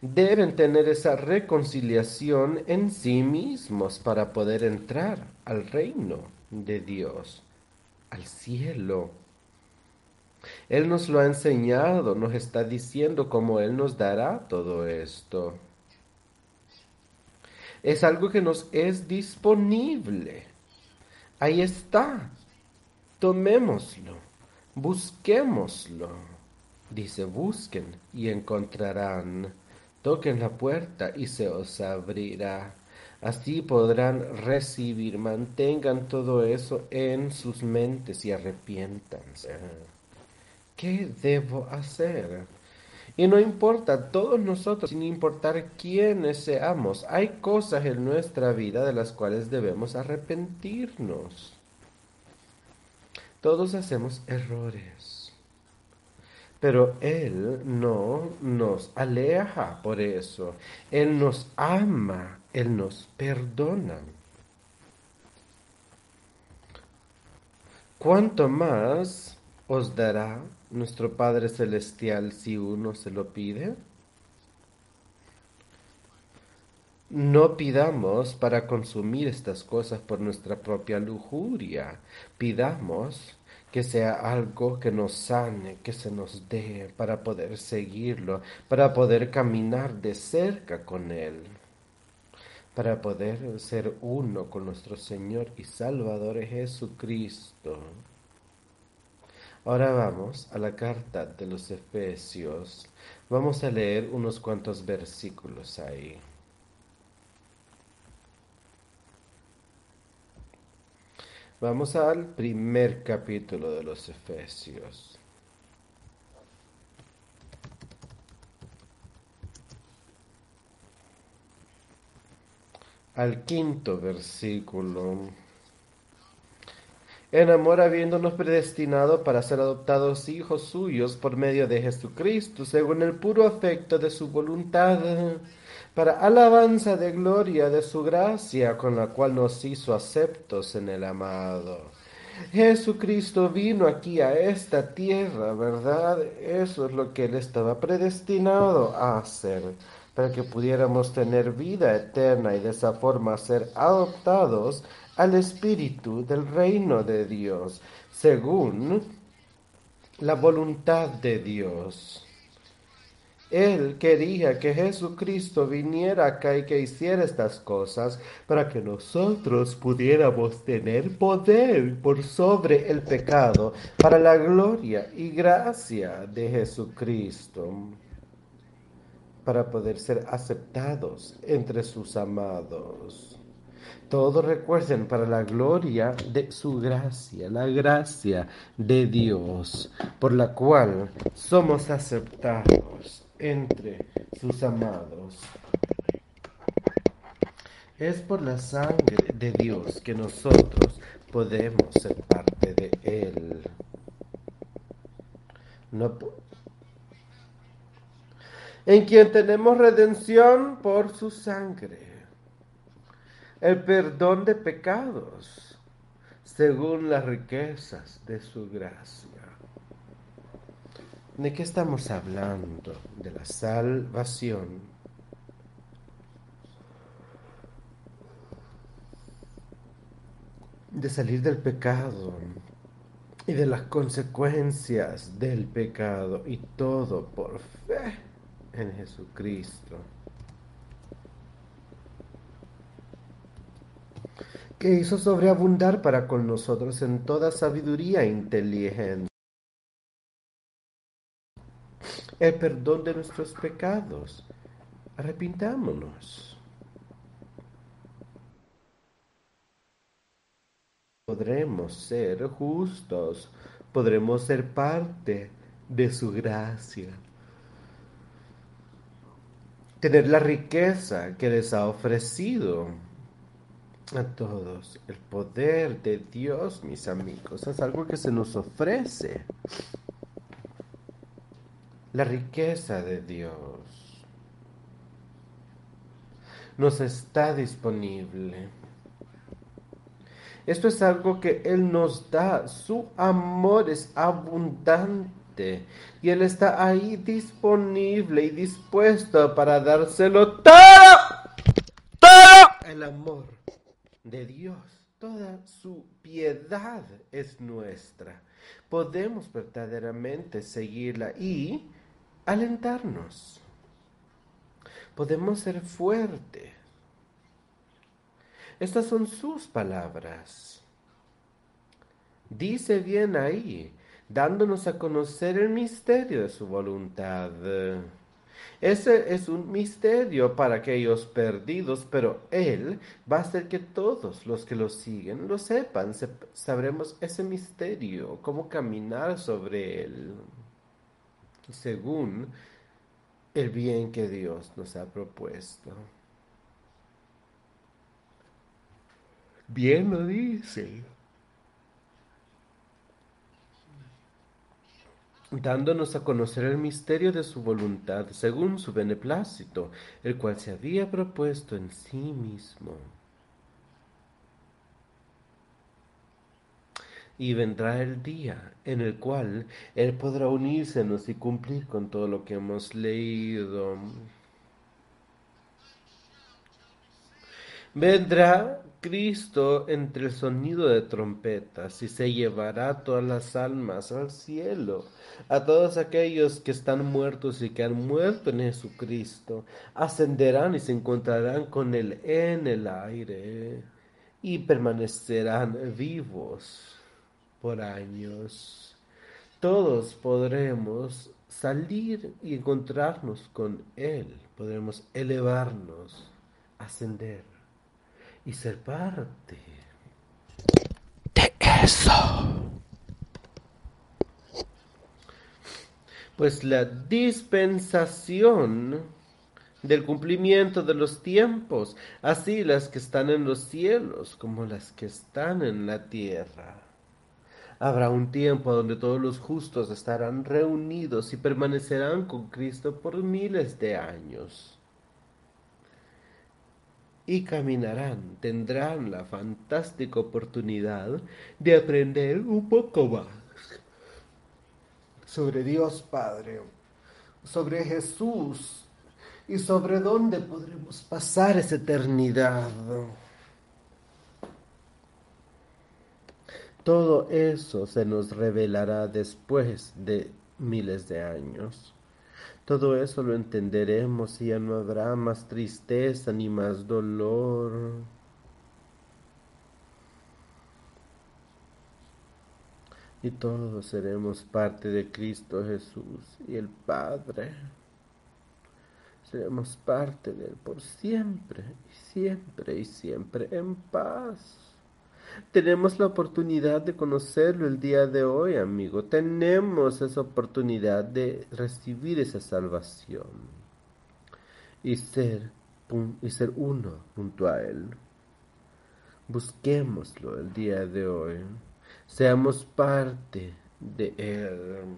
Deben tener esa reconciliación en sí mismos para poder entrar al reino de Dios al cielo. Él nos lo ha enseñado, nos está diciendo cómo Él nos dará todo esto. Es algo que nos es disponible. Ahí está. Tomémoslo. Busquémoslo. Dice, busquen y encontrarán. Toquen la puerta y se os abrirá. Así podrán recibir, mantengan todo eso en sus mentes y arrepiéntanse. ¿Qué debo hacer? Y no importa, todos nosotros, sin importar quiénes seamos, hay cosas en nuestra vida de las cuales debemos arrepentirnos. Todos hacemos errores. Pero Él no nos aleja por eso. Él nos ama él nos perdona. ¿Cuánto más os dará nuestro Padre Celestial si uno se lo pide? No pidamos para consumir estas cosas por nuestra propia lujuria. Pidamos que sea algo que nos sane, que se nos dé para poder seguirlo, para poder caminar de cerca con Él para poder ser uno con nuestro Señor y Salvador Jesucristo. Ahora vamos a la carta de los Efesios. Vamos a leer unos cuantos versículos ahí. Vamos al primer capítulo de los Efesios. Al quinto versículo. en amor habiéndonos predestinado para ser adoptados hijos suyos por medio de Jesucristo, según el puro afecto de su voluntad, para alabanza de gloria de su gracia, con la cual nos hizo aceptos en el amado. Jesucristo vino aquí a esta tierra, ¿verdad? Eso es lo que él estaba predestinado a hacer, para que pudiéramos tener vida eterna y de esa forma ser adoptados al espíritu del reino de Dios, según la voluntad de Dios. Él quería que Jesucristo viniera acá y que hiciera estas cosas para que nosotros pudiéramos tener poder por sobre el pecado para la gloria y gracia de Jesucristo, para poder ser aceptados entre sus amados. Todos recuerden para la gloria de su gracia, la gracia de Dios, por la cual somos aceptados entre sus amados. Es por la sangre de Dios que nosotros podemos ser parte de Él. No en quien tenemos redención por su sangre el perdón de pecados según las riquezas de su gracia. ¿De qué estamos hablando? De la salvación. De salir del pecado y de las consecuencias del pecado y todo por fe en Jesucristo. que hizo sobreabundar para con nosotros en toda sabiduría inteligente. El perdón de nuestros pecados. Arrepintámonos. Podremos ser justos, podremos ser parte de su gracia. Tener la riqueza que les ha ofrecido a todos. El poder de Dios, mis amigos, es algo que se nos ofrece. La riqueza de Dios nos está disponible. Esto es algo que Él nos da. Su amor es abundante y Él está ahí disponible y dispuesto para dárselo todo. Todo el amor de Dios. Toda su piedad es nuestra. Podemos verdaderamente seguirla y alentarnos. Podemos ser fuertes. Estas son sus palabras. Dice bien ahí, dándonos a conocer el misterio de su voluntad. Ese es un misterio para aquellos perdidos, pero Él va a hacer que todos los que lo siguen lo sepan. sabremos ese misterio, cómo caminar sobre Él, según el bien que Dios nos ha propuesto. Bien lo dice. Dándonos a conocer el misterio de su voluntad según su beneplácito, el cual se había propuesto en sí mismo. Y vendrá el día en el cual Él podrá unírsenos y cumplir con todo lo que hemos leído. Vendrá Cristo entre el sonido de trompetas y se llevará todas las almas al cielo, a todos aquellos que están muertos y que han muerto en Jesucristo, ascenderán y se encontrarán con Él en el aire y permanecerán vivos por años. Todos podremos salir y encontrarnos con Él, podremos elevarnos, ascender y ser parte de eso. Pues la dispensación del cumplimiento de los tiempos, así las que están en los cielos como las que están en la tierra. Habrá un tiempo donde todos los justos estarán reunidos y permanecerán con Cristo por miles de años. Y caminarán, tendrán la fantástica oportunidad de aprender un poco más sobre Dios Padre, sobre Jesús y sobre dónde podremos pasar esa eternidad. Todo eso se nos revelará después de miles de años. Todo eso lo entenderemos y ya no habrá más tristeza ni más dolor. Y todos seremos parte de Cristo Jesús y el Padre. Seremos parte de Él por siempre y siempre y siempre en paz. Tenemos la oportunidad de conocerlo el día de hoy, amigo. Tenemos esa oportunidad de recibir esa salvación y ser, y ser uno junto a Él. Busquémoslo el día de hoy. Seamos parte de Él.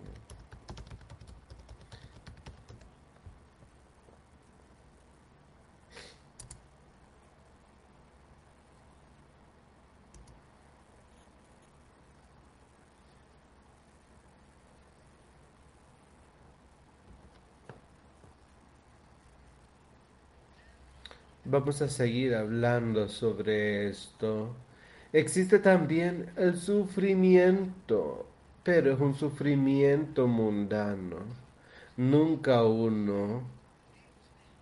Vamos a seguir hablando sobre esto. Existe también el sufrimiento, pero es un sufrimiento mundano, nunca uno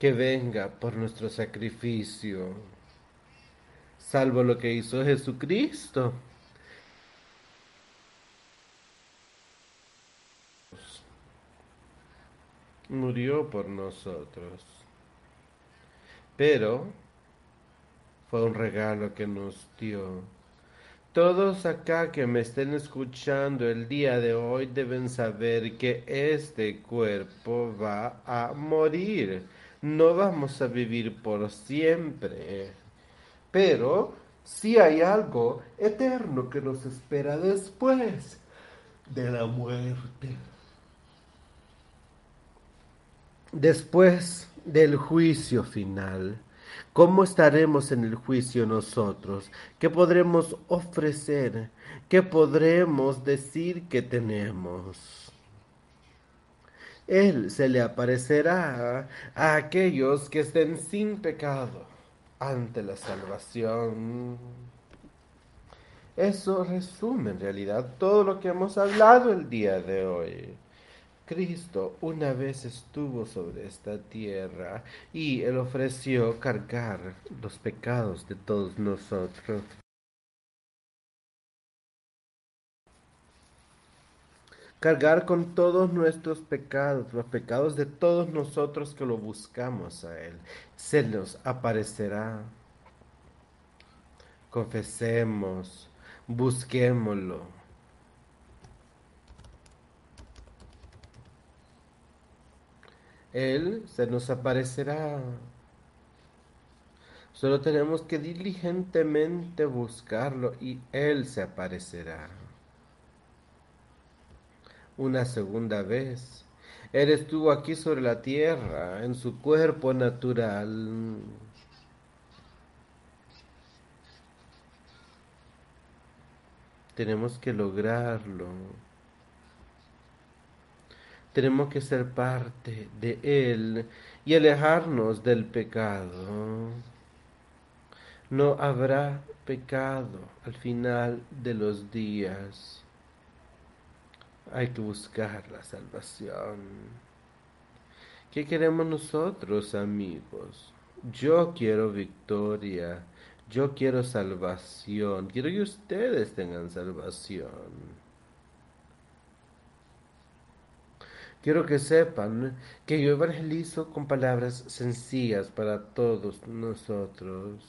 que venga por nuestro sacrificio, salvo lo que hizo Jesucristo. Murió por nosotros pero fue un regalo que nos dio. Todos acá que me estén escuchando el día de hoy deben saber que este cuerpo va a morir. No vamos a vivir por siempre. Pero sí hay algo eterno que nos espera después de la muerte. Después del juicio final. ¿Cómo estaremos en el juicio nosotros? ¿Qué podremos ofrecer? ¿Qué podremos decir que tenemos? Él se le aparecerá a aquellos que estén sin pecado ante la salvación. Eso resume en realidad todo lo que hemos hablado el día de hoy. Cristo una vez estuvo sobre esta tierra y Él ofreció cargar los pecados de todos nosotros. Cargar con todos nuestros pecados, los pecados de todos nosotros que lo buscamos a Él. Se nos aparecerá. Confesemos, busquémoslo Él se nos aparecerá. Solo tenemos que diligentemente buscarlo y Él se aparecerá. Una segunda vez. Él estuvo aquí sobre la tierra, en su cuerpo natural. Tenemos que lograrlo. Tenemos que ser parte de Él y alejarnos del pecado. No habrá pecado al final de los días. Hay que buscar la salvación. ¿Qué queremos nosotros, amigos? Yo quiero victoria. Yo quiero salvación. Quiero que ustedes tengan salvación. Quiero que sepan que yo evangelizo con palabras sencillas para todos nosotros.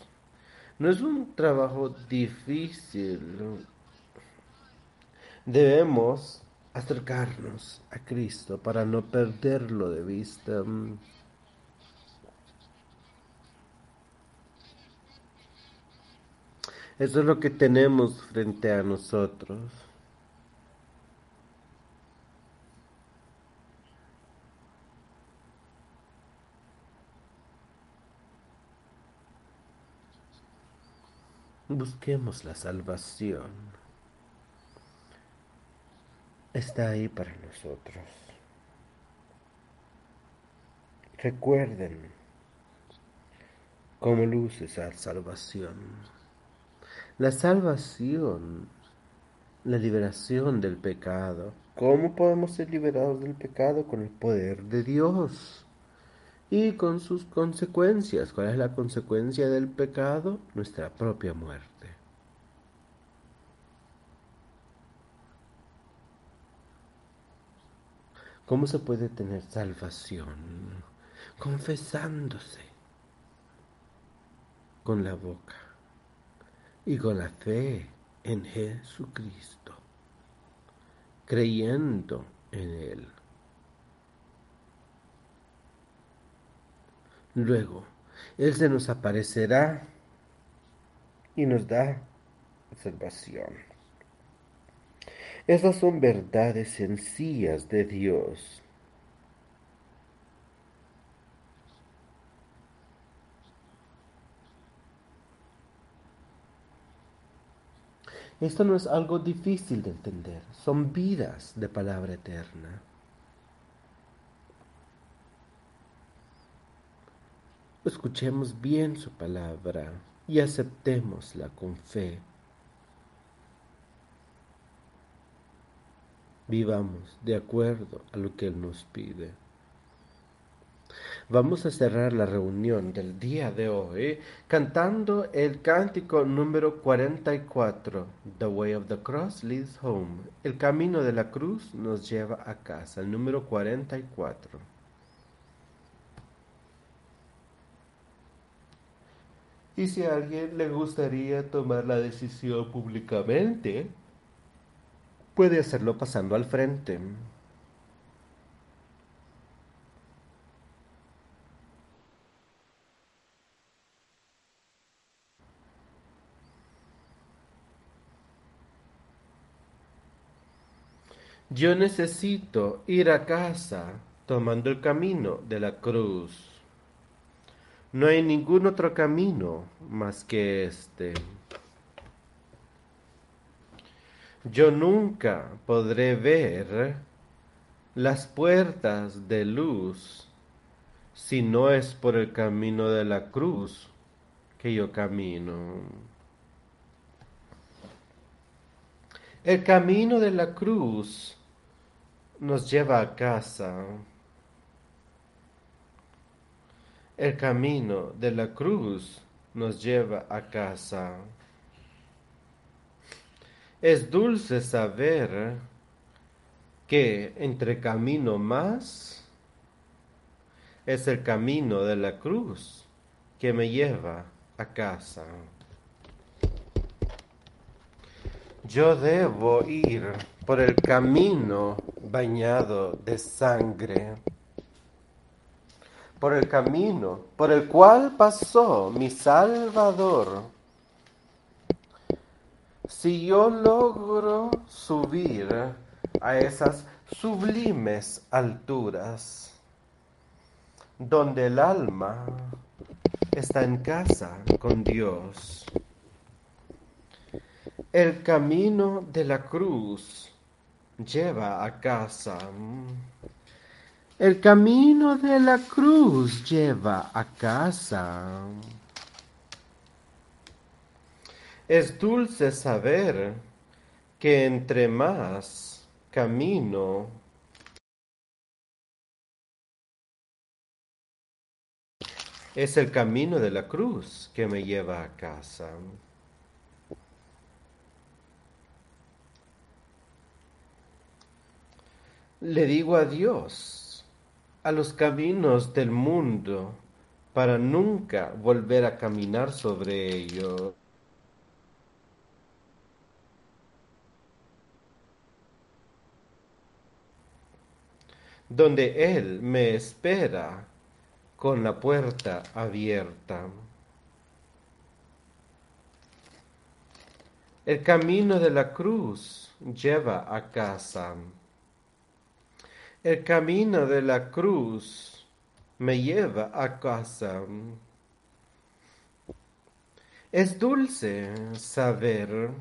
No es un trabajo difícil. Debemos acercarnos a Cristo para no perderlo de vista. Eso es lo que tenemos frente a nosotros. Busquemos la salvación. Está ahí para nosotros. Recuerden cómo luce esa salvación. La salvación, la liberación del pecado. ¿Cómo podemos ser liberados del pecado? Con el poder de Dios y con sus consecuencias. ¿Cuál es la consecuencia del pecado? Nuestra propia muerte. ¿Cómo se puede tener salvación? Confesándose con la boca y con la fe en Jesucristo, creyendo en Él. Luego, Él se nos aparecerá y nos da salvación. Estas son verdades sencillas de Dios. Esto no es algo difícil de entender, son vidas de palabra eterna. Escuchemos bien su palabra y aceptémosla con fe. Vivamos de acuerdo a lo que Él nos pide. Vamos a cerrar la reunión del día de hoy cantando el cántico número 44, The Way of the Cross Leads Home. El camino de la cruz nos lleva a casa, el número 44. Y si a alguien le gustaría tomar la decisión públicamente, puede hacerlo pasando al frente. Yo necesito ir a casa tomando el camino de la cruz. No hay ningún otro camino más que este. Yo nunca podré ver las puertas de luz si no es por el camino de la cruz que yo camino. El camino de la cruz nos lleva a casa. El camino de la cruz nos lleva a casa. Es dulce saber que entre camino más es el camino de la cruz que me lleva a casa. Yo debo ir por el camino bañado de sangre por el camino por el cual pasó mi Salvador. Si yo logro subir a esas sublimes alturas, donde el alma está en casa con Dios, el camino de la cruz lleva a casa. El camino de la cruz lleva a casa. Es dulce saber que entre más camino es el camino de la cruz que me lleva a casa. Le digo a Dios, a los caminos del mundo para nunca volver a caminar sobre ellos. donde Él me espera con la puerta abierta. El camino de la cruz lleva a casa. El camino de la cruz me lleva a casa. Es dulce saber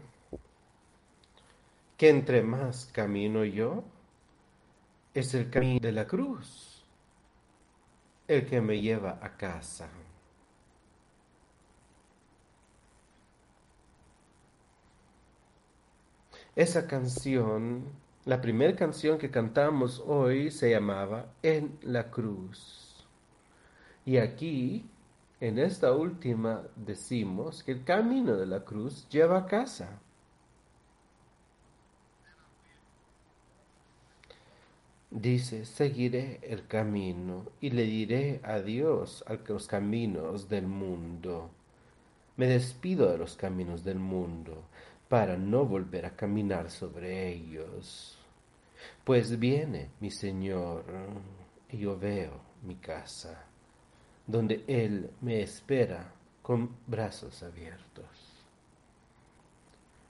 que entre más camino yo, es el camino de la cruz el que me lleva a casa. Esa canción, la primera canción que cantamos hoy se llamaba En la cruz. Y aquí, en esta última, decimos que el camino de la cruz lleva a casa. Dice, seguiré el camino y le diré adiós a los caminos del mundo. Me despido de los caminos del mundo para no volver a caminar sobre ellos. Pues viene mi Señor y yo veo mi casa, donde Él me espera con brazos abiertos.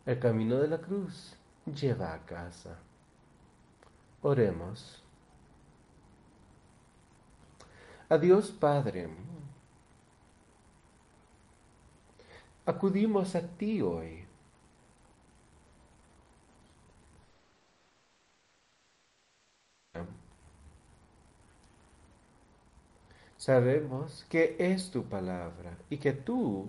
El camino de la cruz lleva a casa. Oremos. Adiós Padre. Acudimos a ti hoy. Sabemos que es tu palabra y que tú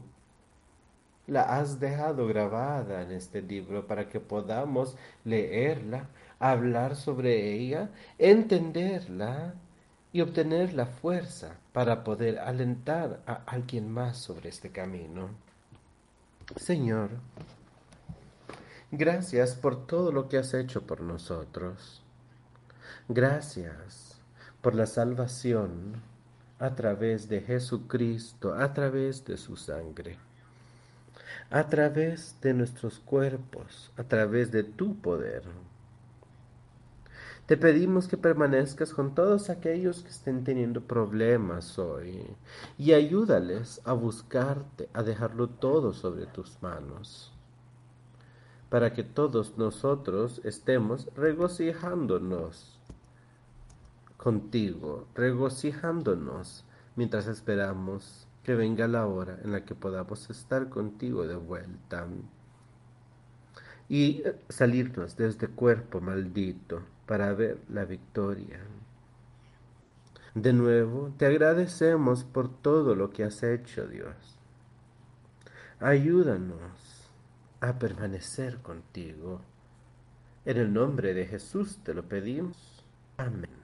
la has dejado grabada en este libro para que podamos leerla, hablar sobre ella, entenderla y obtener la fuerza para poder alentar a alguien más sobre este camino. Señor, gracias por todo lo que has hecho por nosotros. Gracias por la salvación a través de Jesucristo, a través de su sangre a través de nuestros cuerpos, a través de tu poder. Te pedimos que permanezcas con todos aquellos que estén teniendo problemas hoy y ayúdales a buscarte, a dejarlo todo sobre tus manos, para que todos nosotros estemos regocijándonos contigo, regocijándonos mientras esperamos que venga la hora en la que podamos estar contigo de vuelta y salirnos de este cuerpo maldito para ver la victoria. De nuevo, te agradecemos por todo lo que has hecho, Dios. Ayúdanos a permanecer contigo. En el nombre de Jesús te lo pedimos. Amén.